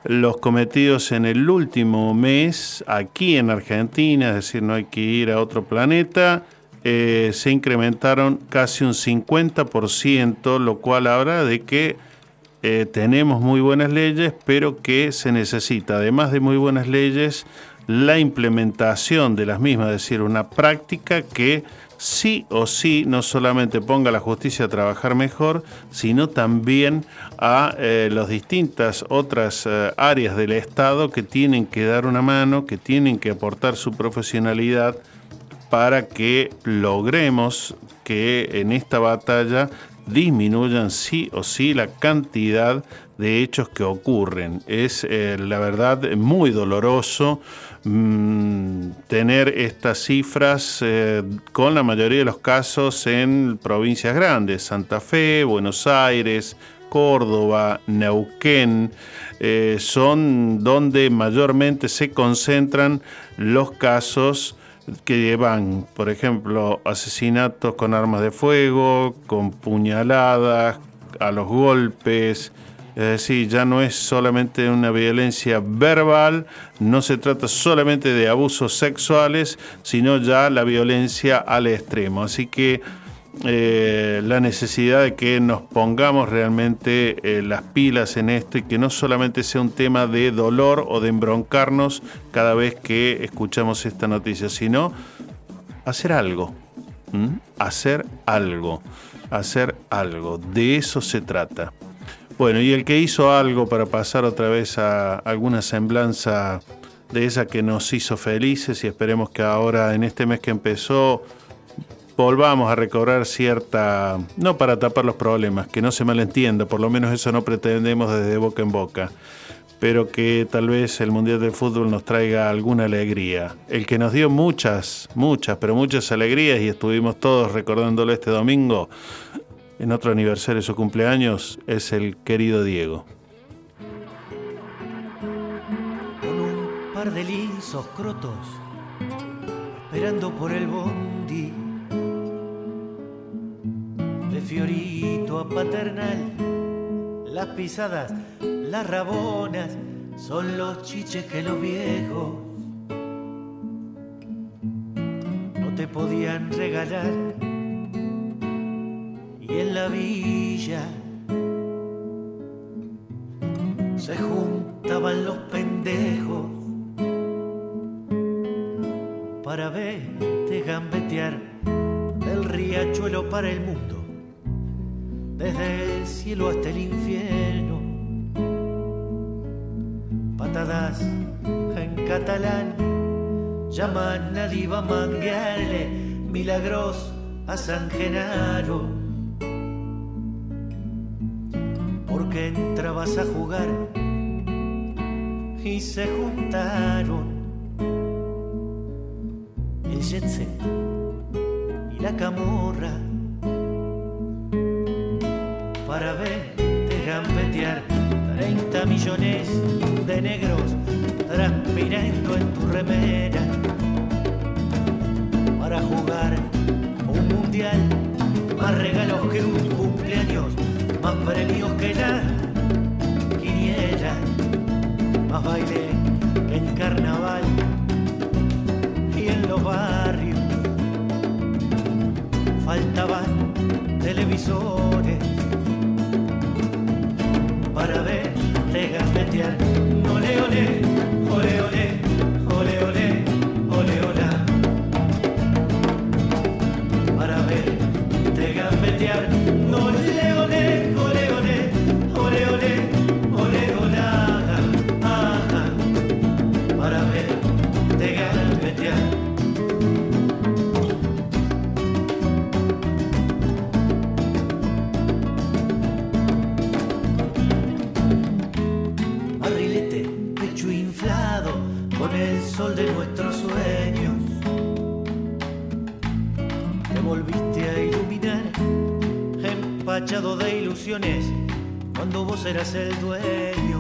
los cometidos en el último mes aquí en Argentina, es decir, no hay que ir a otro planeta, eh, se incrementaron casi un 50%, lo cual habla de que eh, tenemos muy buenas leyes, pero que se necesita, además de muy buenas leyes, la implementación de las mismas, es decir, una práctica que sí o sí no solamente ponga a la justicia a trabajar mejor, sino también a eh, las distintas otras eh, áreas del Estado que tienen que dar una mano, que tienen que aportar su profesionalidad para que logremos que en esta batalla disminuyan sí o sí la cantidad de hechos que ocurren. Es eh, la verdad muy doloroso mm, tener estas cifras eh, con la mayoría de los casos en provincias grandes, Santa Fe, Buenos Aires, Córdoba, Neuquén, eh, son donde mayormente se concentran los casos que llevan, por ejemplo, asesinatos con armas de fuego, con puñaladas, a los golpes. Es decir, ya no es solamente una violencia verbal, no se trata solamente de abusos sexuales, sino ya la violencia al extremo. Así que eh, la necesidad de que nos pongamos realmente eh, las pilas en esto y que no solamente sea un tema de dolor o de embroncarnos cada vez que escuchamos esta noticia, sino hacer algo, hacer algo, hacer algo, de eso se trata. Bueno, y el que hizo algo para pasar otra vez a alguna semblanza de esa que nos hizo felices y esperemos que ahora en este mes que empezó volvamos a recobrar cierta, no para tapar los problemas, que no se malentienda, por lo menos eso no pretendemos desde boca en boca, pero que tal vez el Mundial del Fútbol nos traiga alguna alegría. El que nos dio muchas, muchas, pero muchas alegrías y estuvimos todos recordándolo este domingo en otro aniversario de su cumpleaños es el querido Diego. Con un par de lisos crotos, esperando por el bondi de Fiorito a Paternal. Las pisadas, las rabonas, son los chiches que los viejos no te podían regalar. Y en la villa se juntaban los pendejos para verte gambetear del riachuelo para el mundo desde el cielo hasta el infierno. Patadas en catalán llaman a diva manguearle milagros a San Genaro. Porque entrabas a jugar y se juntaron el jet set y la camorra para verte gambetear. 30 millones de negros transpirando en tu remera para jugar un mundial más regalos que un cumpleaños más premios que la quiniela más baile que en carnaval y en los barrios faltaban televisores para verte gambetear. Empachado de ilusiones, cuando vos eras el dueño.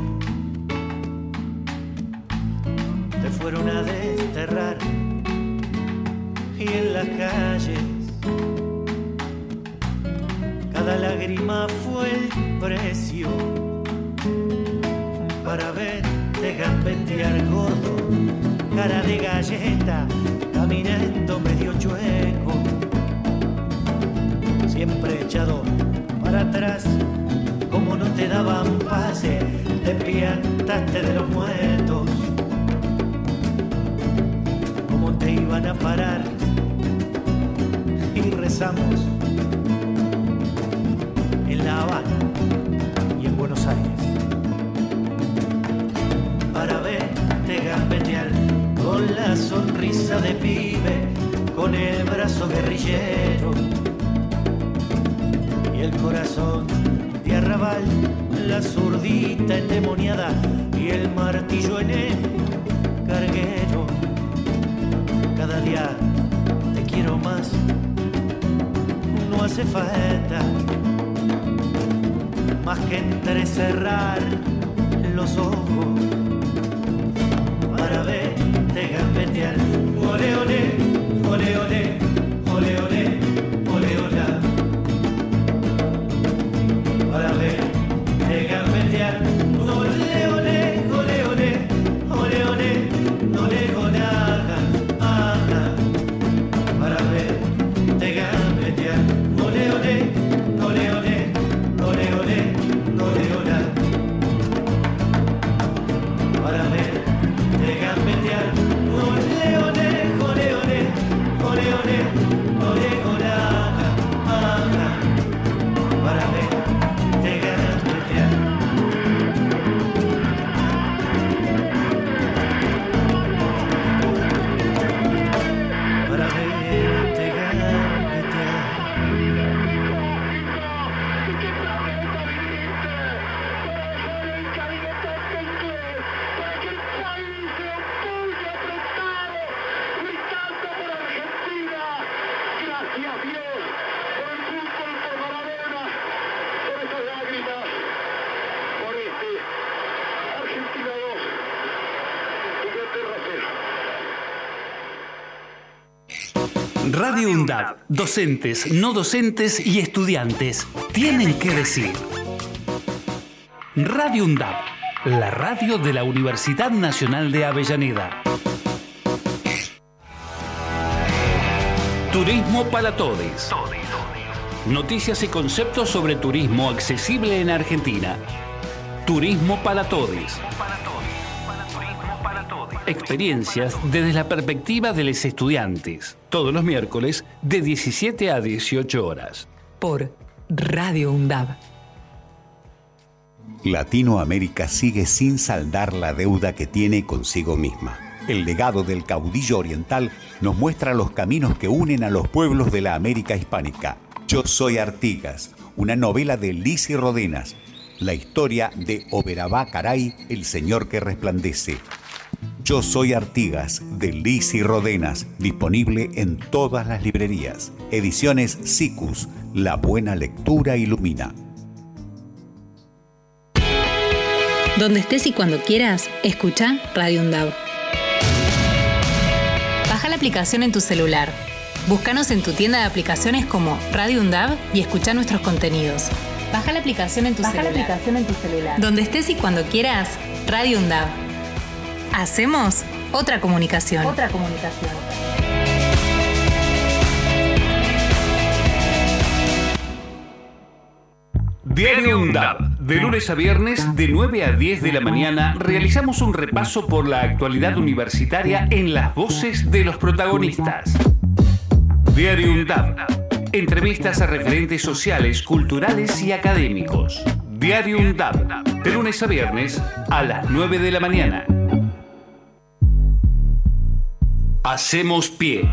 Radio UNDAD, docentes, no docentes y estudiantes tienen que decir. Radio UNDAD, la radio de la Universidad Nacional de Avellaneda. Turismo para todos. Noticias y conceptos sobre turismo accesible en Argentina. Turismo para todos. Experiencias desde la perspectiva de los estudiantes. Todos los miércoles de 17 a 18 horas. Por Radio UNDAB. Latinoamérica sigue sin saldar la deuda que tiene consigo misma. El legado del caudillo oriental nos muestra los caminos que unen a los pueblos de la América hispánica. Yo soy Artigas, una novela de Lisi Rodenas, la historia de Oberabá Caray, el señor que resplandece. Yo soy Artigas, de Lisi Rodenas, disponible en todas las librerías. Ediciones SICUS, la buena lectura ilumina. Donde estés y cuando quieras, escucha Radio UNDAB. Baja la aplicación en tu celular. Búscanos en tu tienda de aplicaciones como Radio UNDAB y escucha nuestros contenidos. Baja la aplicación en tu Baja la celular. aplicación en tu celular. Donde estés y cuando quieras, Radio UNDAB. Hacemos otra comunicación. Otra comunicación. Diario UNDAB. De lunes a viernes, de 9 a 10 de la mañana, realizamos un repaso por la actualidad universitaria en las voces de los protagonistas. Diario UNDAB. Entrevistas a referentes sociales, culturales y académicos. Diario UNDAB. De lunes a viernes, a las 9 de la mañana. Hacemos pie.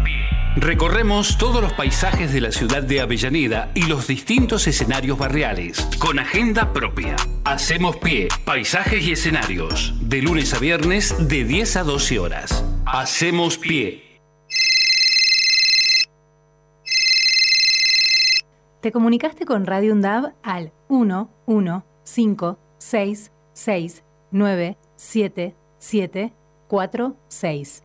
Recorremos todos los paisajes de la ciudad de Avellaneda y los distintos escenarios barriales, con agenda propia. Hacemos pie, paisajes y escenarios, de lunes a viernes de 10 a 12 horas. Hacemos pie. Te comunicaste con Radio UNDAB al 1 1 5 6 6 9 7 7 4 6.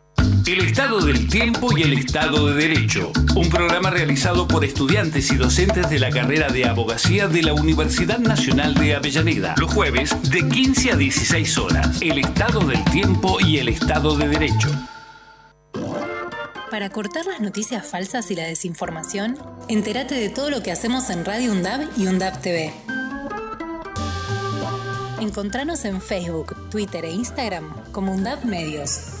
El estado del tiempo y el estado de derecho. Un programa realizado por estudiantes y docentes de la carrera de abogacía de la Universidad Nacional de Avellaneda. Los jueves de 15 a 16 horas. El estado del tiempo y el estado de derecho. Para cortar las noticias falsas y la desinformación, entérate de todo lo que hacemos en Radio UNDAB y UNDAB TV. Encontranos en Facebook, Twitter e Instagram como UNDAB Medios.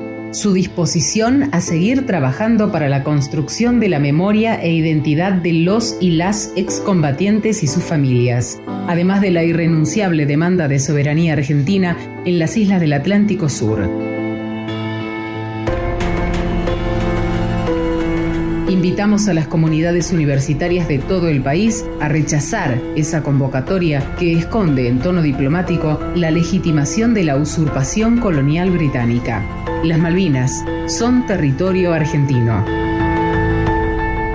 su disposición a seguir trabajando para la construcción de la memoria e identidad de los y las excombatientes y sus familias, además de la irrenunciable demanda de soberanía argentina en las islas del Atlántico Sur. Invitamos a las comunidades universitarias de todo el país a rechazar esa convocatoria que esconde en tono diplomático la legitimación de la usurpación colonial británica. Las Malvinas son territorio argentino.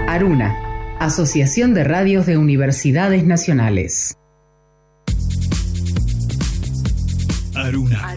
Aruna, Asociación de Radios de Universidades Nacionales. Aruna.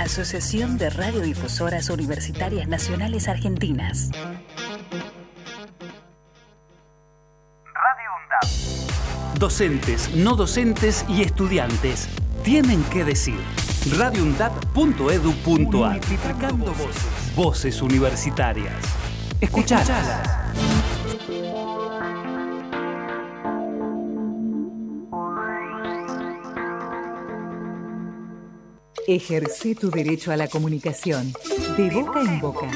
Asociación de Radiodifusoras Universitarias Nacionales Argentinas. Docentes, no docentes y estudiantes tienen que decir. radioundap.edu.ar Multiplicando voces. Voces universitarias. Escuchalas. Ejerce tu derecho a la comunicación de boca en boca.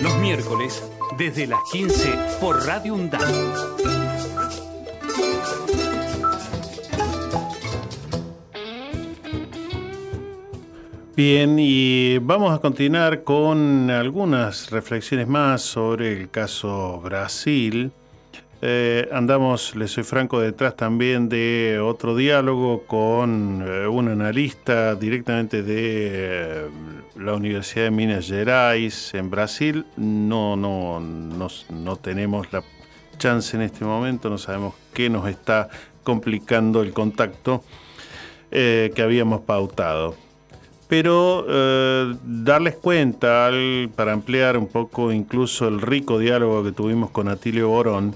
Los miércoles, desde las 15 por Radio UNDAP. Bien, y vamos a continuar con algunas reflexiones más sobre el caso Brasil. Eh, andamos, les soy franco, detrás también de otro diálogo con eh, un analista directamente de eh, la Universidad de Minas Gerais en Brasil. No, no, no, tenemos la chance en este momento, no sabemos qué nos está complicando el contacto que habíamos pautado pero darles cuenta, para ampliar un poco incluso el rico diálogo que tuvimos con Atilio Borón,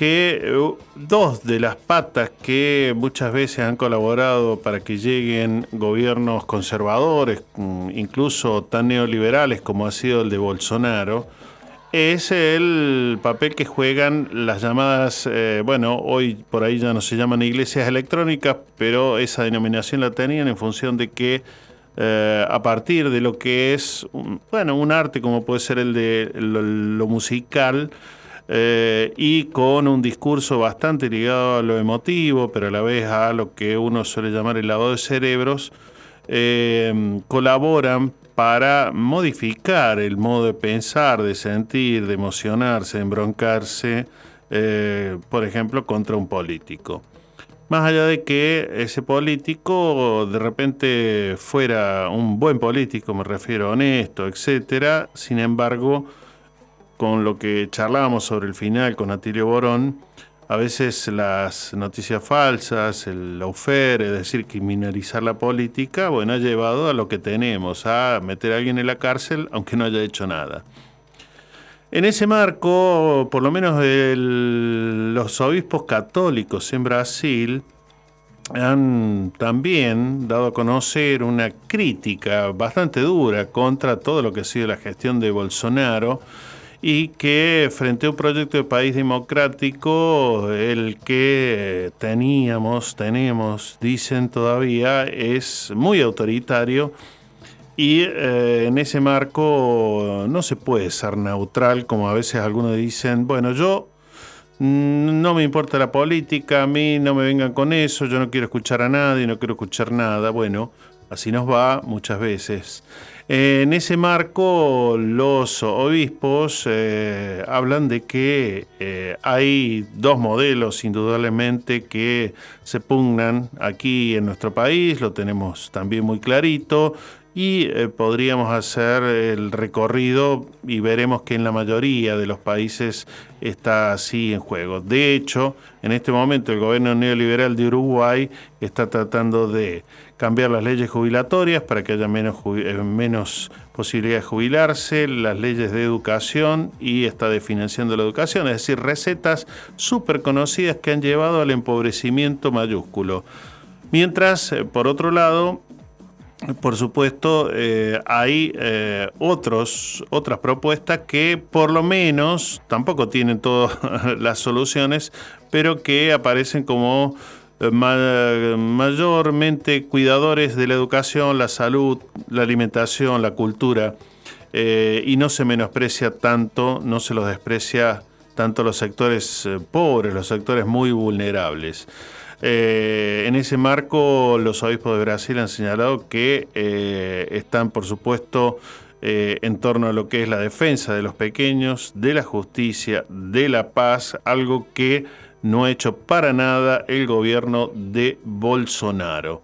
que eh, dos de las patas que muchas veces han colaborado para que lleguen gobiernos conservadores, mm, incluso tan neoliberales como ha sido el de Bolsonaro, es el papel que juegan las llamadas, eh, bueno, hoy por ahí ya no se llaman iglesias electrónicas, pero esa denominación la tenían en función de que eh, a partir de lo que es, un- bueno, un arte como puede ser el de lo, lo musical, eh, y con un discurso bastante ligado a lo emotivo, pero a la vez a lo que uno suele llamar el lavado de cerebros, eh, colaboran para modificar el modo de pensar, de sentir, de emocionarse, de embroncarse, eh, por ejemplo, contra un político. Más allá de que ese político de repente fuera un buen político, me refiero honesto, etcétera, sin embargo, con lo que charlábamos sobre el final con Atilio Borón, a veces las noticias falsas, el lawfare, es decir, criminalizar la política, bueno, ha llevado a lo que tenemos, a meter a alguien en la cárcel aunque no haya hecho nada. En ese marco, por lo menos los obispos católicos en Brasil han también dado a conocer una crítica bastante dura contra todo lo que ha sido la gestión de Bolsonaro y que frente a un proyecto de país democrático, el que teníamos, tenemos, dicen todavía, es muy autoritario y eh, en ese marco no se puede ser neutral, como a veces algunos dicen, bueno, yo mm, no me importa la política, a mí no me vengan con eso, yo no quiero escuchar a nadie, no quiero escuchar nada. Bueno, así nos va muchas veces. En ese marco, los obispos eh, hablan de que eh, hay dos modelos, indudablemente, que se pugnan aquí en nuestro país, lo tenemos también muy clarito, y eh, podríamos hacer el recorrido y veremos que en la mayoría de los países está así en juego. De hecho, en este momento el gobierno neoliberal de Uruguay está tratando de cambiar las leyes jubilatorias para que haya menos, eh, menos posibilidad de jubilarse, las leyes de educación y está definanciando la educación, es decir, recetas súper conocidas que han llevado al empobrecimiento mayúsculo. Mientras, eh, por otro lado, por supuesto, eh, hay otros, otras propuestas que por lo menos tampoco tienen todas las soluciones, pero que aparecen como ma- mayormente cuidadores de la educación, la salud, la alimentación, la cultura, eh, y no se menosprecia tanto, no se los desprecia tanto los sectores eh, pobres, los sectores muy vulnerables. Eh, en ese marco, los obispos de Brasil han señalado que eh, están, por supuesto, eh, en torno a lo que es la defensa de los pequeños, de la justicia, de la paz, algo que no ha hecho para nada el gobierno de Bolsonaro.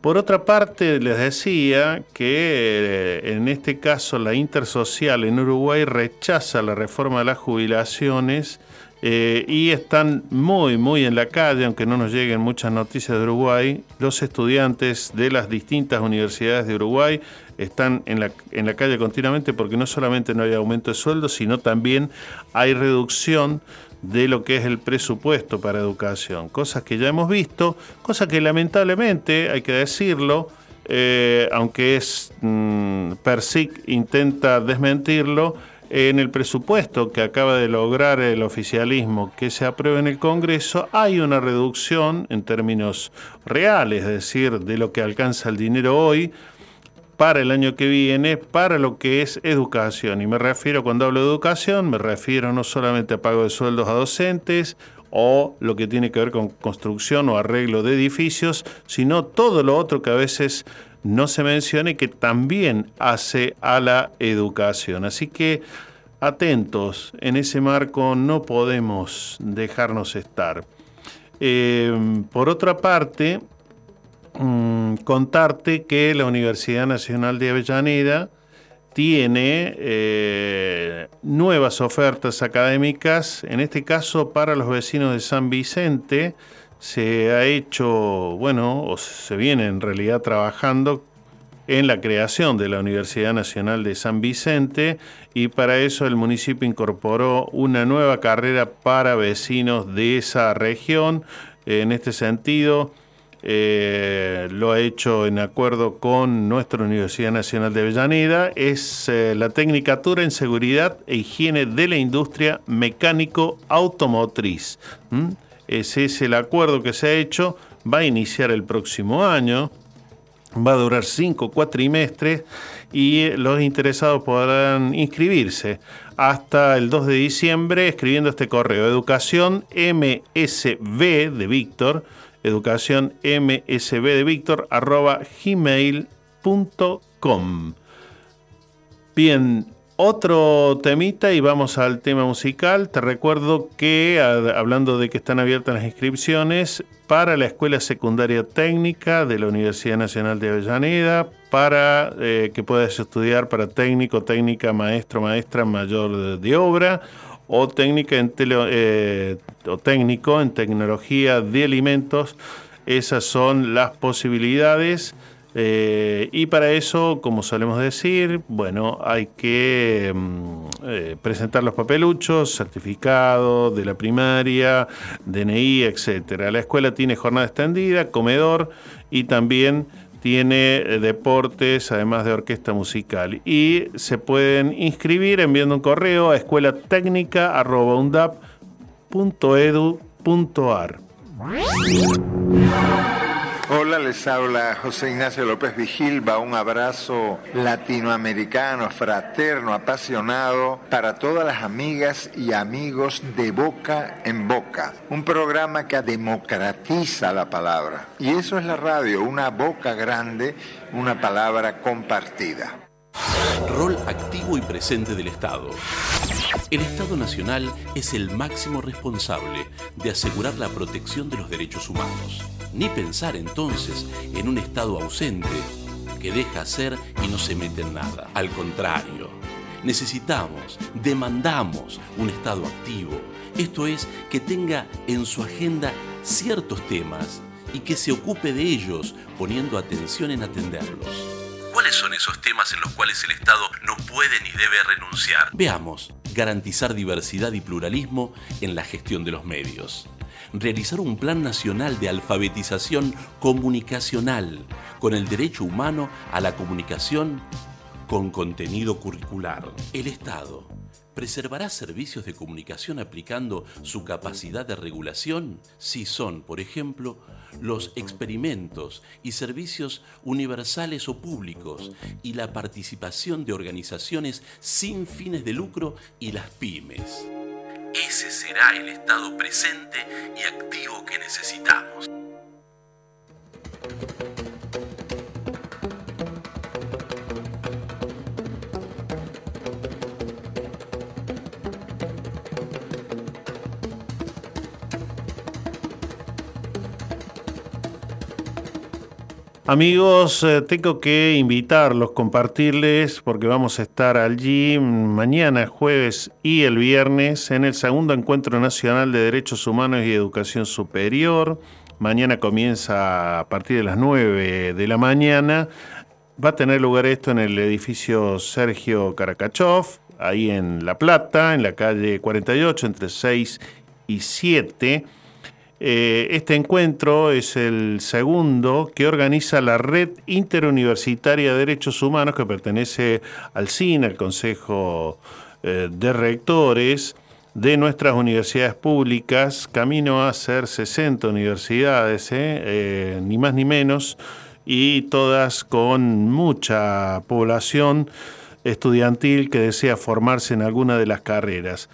Por otra parte, les decía que eh, en este caso la Intersocial en Uruguay rechaza la reforma de las jubilaciones eh, y están muy, muy en la calle, aunque no nos lleguen muchas noticias de Uruguay. Los estudiantes de las distintas universidades de Uruguay están en la, en la calle continuamente porque no solamente no hay aumento de sueldo, sino también hay reducción de lo que es el presupuesto para educación. Cosas que ya hemos visto, cosas que lamentablemente, hay que decirlo, eh, aunque es mm, PERSIC intenta desmentirlo, en el presupuesto que acaba de lograr el oficialismo que se apruebe en el Congreso, hay una reducción en términos reales, es decir, de lo que alcanza el dinero hoy para el año que viene, para lo que es educación. Y me refiero, cuando hablo de educación, me refiero no solamente a pago de sueldos a docentes o lo que tiene que ver con construcción o arreglo de edificios, sino todo lo otro que a veces no se menciona que también hace a la educación. Así que atentos, en ese marco no podemos dejarnos estar. Eh, por otra parte, mm, contarte que la Universidad Nacional de Avellaneda tiene eh, nuevas ofertas académicas, en este caso para los vecinos de San Vicente. Se ha hecho, bueno, o se viene en realidad trabajando en la creación de la Universidad Nacional de San Vicente y para eso el municipio incorporó una nueva carrera para vecinos de esa región. En este sentido, eh, lo ha hecho en acuerdo con nuestra Universidad Nacional de Avellaneda, es eh, la Tecnicatura en Seguridad e Higiene de la Industria Mecánico Automotriz. Ese es el acuerdo que se ha hecho, va a iniciar el próximo año, va a durar cinco cuatrimestres y eh, los interesados podrán inscribirse hasta el 2 de diciembre escribiendo este correo. Educación msb de Víctor educación msb de Bien, otro temita y vamos al tema musical. Te recuerdo que, hablando de que están abiertas las inscripciones para la Escuela Secundaria Técnica de la Universidad Nacional de Avellaneda, para eh, que puedas estudiar para técnico, técnica, maestro, maestra, mayor de obra, eh, o técnico en tecnología de alimentos. Esas son las posibilidades. Eh, y para eso, como solemos decir, bueno, hay que mm, eh, presentar los papeluchos, certificado de la primaria, DNI, etcétera. La escuela tiene jornada extendida, comedor y también tiene eh, deportes, además de orquesta musical. Y se pueden inscribir enviando un correo a escuelatecnica.undap.edu.ar. Hola, les habla José Ignacio López Vigilba. Un abrazo latinoamericano, fraterno, apasionado para todas las amigas y amigos de Boca en Boca. Un programa que democratiza la palabra. Y eso es la radio, una boca grande, una palabra compartida. Rol activo y presente del Estado. El Estado Nacional es el máximo responsable de asegurar la protección de los derechos humanos. Ni pensar entonces en un Estado ausente que deja hacer y no se mete en nada. Al contrario, necesitamos, demandamos un Estado activo. Esto es, que tenga en su agenda ciertos temas y que se ocupe de ellos poniendo atención en atenderlos. ¿Cuáles son esos temas en los cuales el Estado no puede ni debe renunciar? Veamos, garantizar diversidad y pluralismo en la gestión de los medios. Realizar un plan nacional de alfabetización comunicacional con el derecho humano a la comunicación con contenido curricular. El Estado ¿Preservará servicios de comunicación aplicando su capacidad de regulación? Si son, por ejemplo, los experimentos y servicios universales o públicos y la participación de organizaciones sin fines de lucro y las pymes. Ese será el Estado presente y activo que necesitamos. Amigos, eh, tengo que invitarlos, compartirles, porque vamos a estar allí mañana, jueves y el viernes en el segundo Encuentro Nacional de Derechos Humanos y Educación Superior. Mañana comienza a partir de las 9 de la mañana. Va a tener lugar esto en el edificio Sergio Karakachov, ahí en La Plata, en la calle 48, entre 6 y 7. Eh, este encuentro es el segundo que organiza la Red Interuniversitaria de Derechos Humanos que pertenece al CIN, al Consejo eh, de Rectores de nuestras universidades públicas, camino a ser 60 universidades, eh, ni más ni menos, y todas con mucha población estudiantil que desea formarse en alguna de las carreras.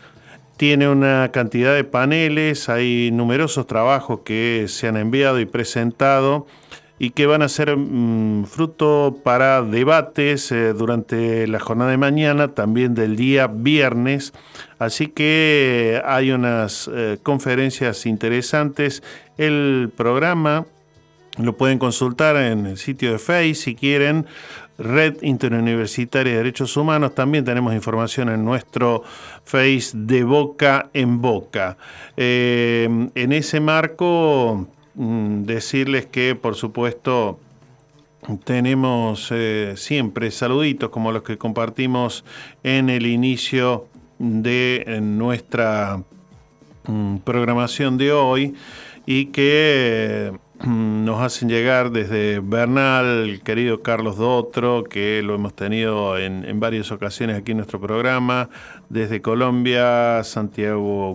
Tiene una cantidad de paneles, hay numerosos trabajos que se han enviado y presentado y que van a ser mm, fruto para debates eh, durante la jornada de mañana, también del día viernes. Así que hay unas eh, conferencias interesantes. El programa lo pueden consultar en el sitio de Face si quieren. Red Interuniversitaria de Derechos Humanos. También tenemos información en nuestro Face de Boca en Boca. Eh, en ese marco, mm, decirles que, por supuesto, tenemos eh, siempre saluditos como los que compartimos en el inicio de nuestra mm, programación de hoy y que nos hacen llegar desde Bernal, el querido Carlos Dotro, que lo hemos tenido en, en, varias ocasiones aquí en nuestro programa, desde Colombia, Santiago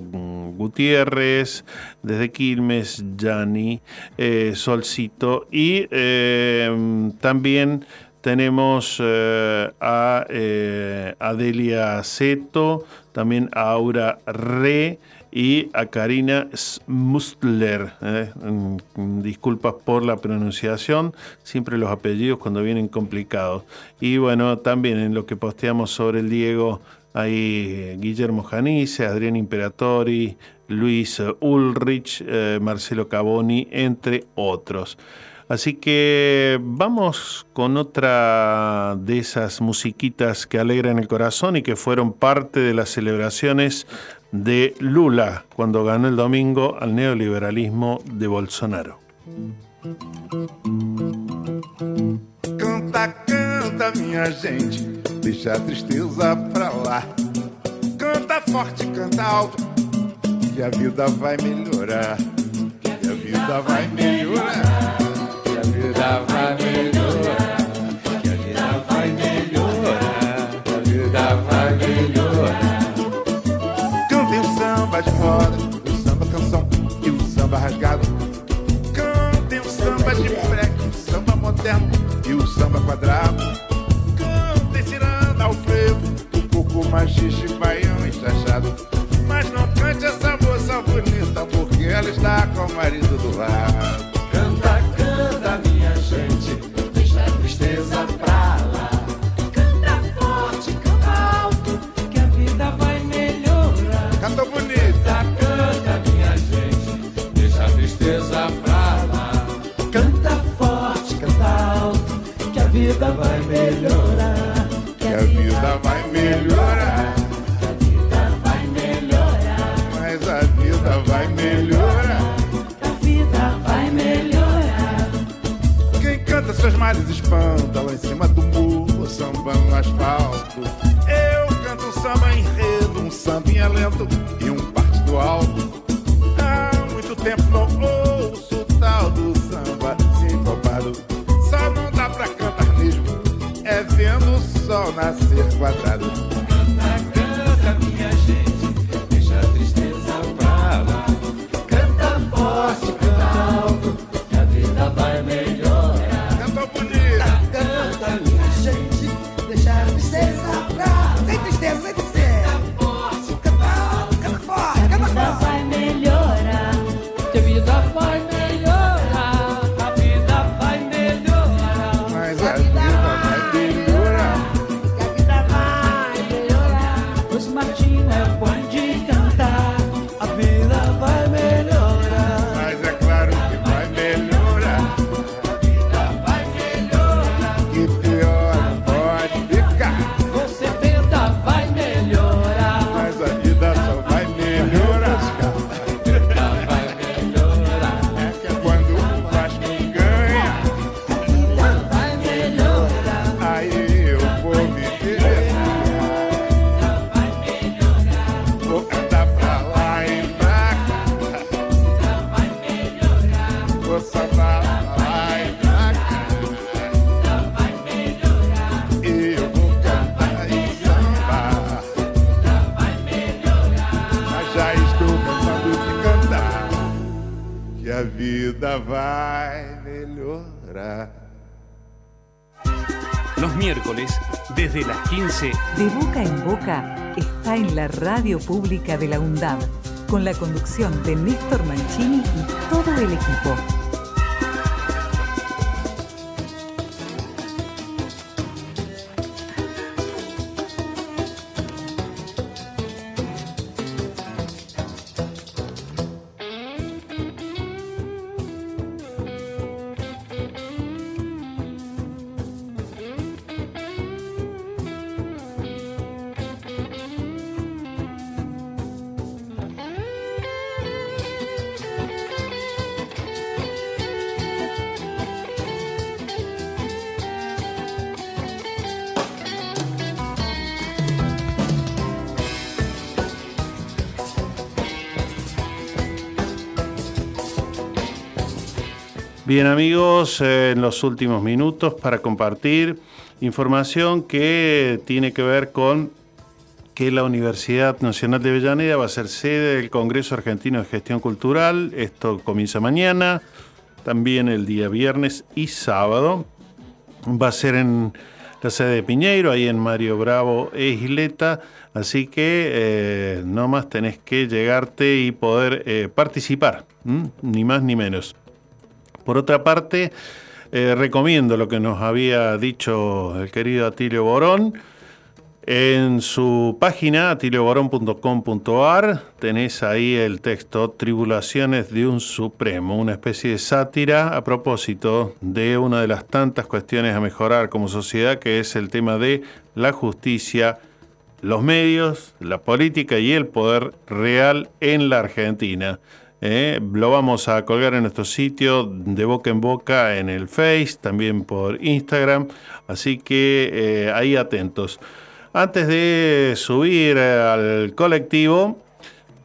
Gutiérrez, desde Quilmes, Yani, eh, Solcito, y eh, también tenemos eh, a Adelia Seto, también a Aura Re, y a Karina Smustler. ¿eh? Disculpas por la pronunciación, siempre los apellidos cuando vienen complicados. Y bueno, también en lo que posteamos sobre el Diego, hay Guillermo Janice, Adrián Imperatori, Luis Ulrich, eh, Marcelo Caboni, entre otros. Así que vamos con otra de esas musiquitas que alegran el corazón y que fueron parte de las celebraciones de Lula cuando ganó el domingo al neoliberalismo de Bolsonaro. Canta, canta, minha gente, deixa a tristeza pra lá. Canta forte, canta alto, que a vida vai melhorar. Que a vida vai melhorar. Que a vida vai melhorar. Samba rasgado. Cantem o samba de freque, o samba moderno e o samba quadrado. Cantem ciranda ao frevo, o coco machixe, baião e chachado. Mas não cante essa moça bonita, porque ela está com o marido do lado. No asfalto. Eu canto um samba enredo, um sambinha lento e um partido alto. Há muito tempo não ouço o tal do samba sincopado. Só não dá pra cantar mesmo, é vendo o sol nascer quadrado. Pública de la UNDAB, con la conducción de Néstor Mancini y todo el equipo. Bien amigos, eh, en los últimos minutos para compartir información que tiene que ver con que la Universidad Nacional de Avellaneda va a ser sede del Congreso Argentino de Gestión Cultural. Esto comienza mañana, también el día viernes y sábado. Va a ser en la sede de Piñeiro, ahí en Mario Bravo e Isleta. Así que eh, no más tenés que llegarte y poder eh, participar, ni más ni menos. Por otra parte, eh, recomiendo lo que nos había dicho el querido Atilio Borón. En su página atiliobarón.com.ar tenés ahí el texto Tribulaciones de un Supremo, una especie de sátira a propósito de una de las tantas cuestiones a mejorar como sociedad, que es el tema de la justicia, los medios, la política y el poder real en la Argentina. Eh, lo vamos a colgar en nuestro sitio de boca en boca en el Face, también por Instagram, así que eh, ahí atentos. Antes de subir al colectivo,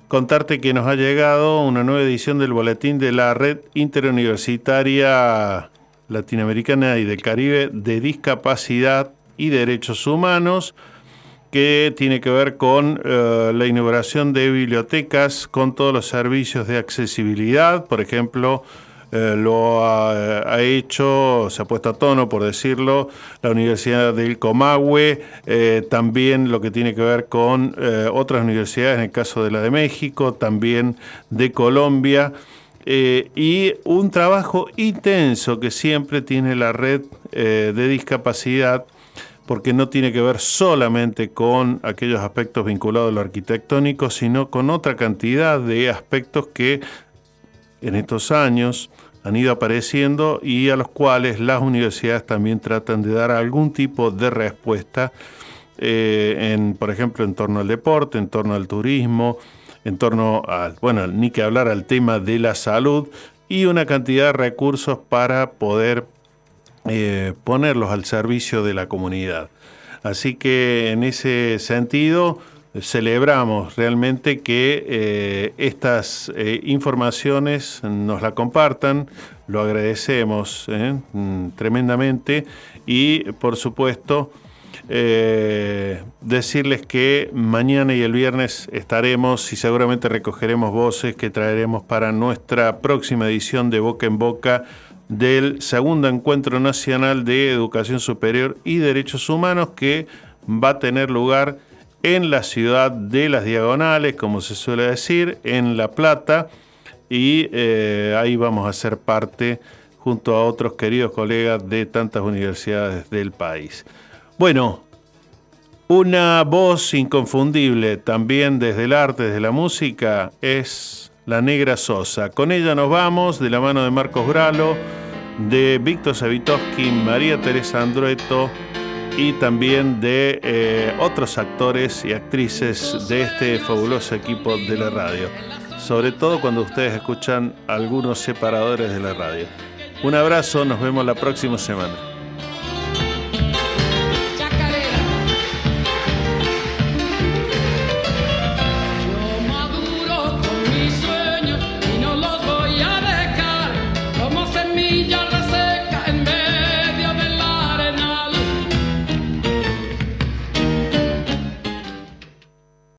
contarte que nos ha llegado una nueva edición del boletín de la Red Interuniversitaria Latinoamericana y del Caribe de Discapacidad y Derechos Humanos, que tiene que ver con eh, la inauguración de bibliotecas con todos los servicios de accesibilidad, por ejemplo, eh, lo ha, hecho, se ha puesto a tono, por decirlo, la Universidad del Comahue, eh, también lo que tiene que ver con otras universidades, en el caso de la de México, también de Colombia. y un trabajo intenso que siempre tiene la red de discapacidad porque no tiene que ver solamente con aquellos aspectos vinculados a lo arquitectónico, sino con otra cantidad de aspectos que en estos años han ido apareciendo y a los cuales las universidades también tratan de dar algún tipo de respuesta, eh, en, por ejemplo, en torno al deporte, en torno al turismo, en torno al, bueno, ni que hablar al tema de la salud y una cantidad de recursos para poder eh, ponerlos al servicio de la comunidad. Así que en ese sentido, celebramos realmente que eh, estas eh, informaciones nos la compartan, lo agradecemos mm, tremendamente y por supuesto decirles que mañana y el viernes estaremos y seguramente recogeremos voces que traeremos para nuestra próxima edición de Boca en Boca del segundo encuentro nacional de educación superior y derechos humanos que va a tener lugar en la ciudad de las diagonales, como se suele decir, en La Plata, y eh, ahí vamos a ser parte junto a otros queridos colegas de tantas universidades del país. Bueno, una voz inconfundible también desde el arte, desde la música, es la Negra Sosa. Con ella nos vamos de la mano de Marcos Bralo, de Víctor Savitoski, María Teresa Andrueto, y también de eh, otros actores y actrices de este fabuloso equipo de la radio, sobre todo cuando ustedes escuchan algunos separadores de la radio. Un abrazo, nos vemos la próxima semana.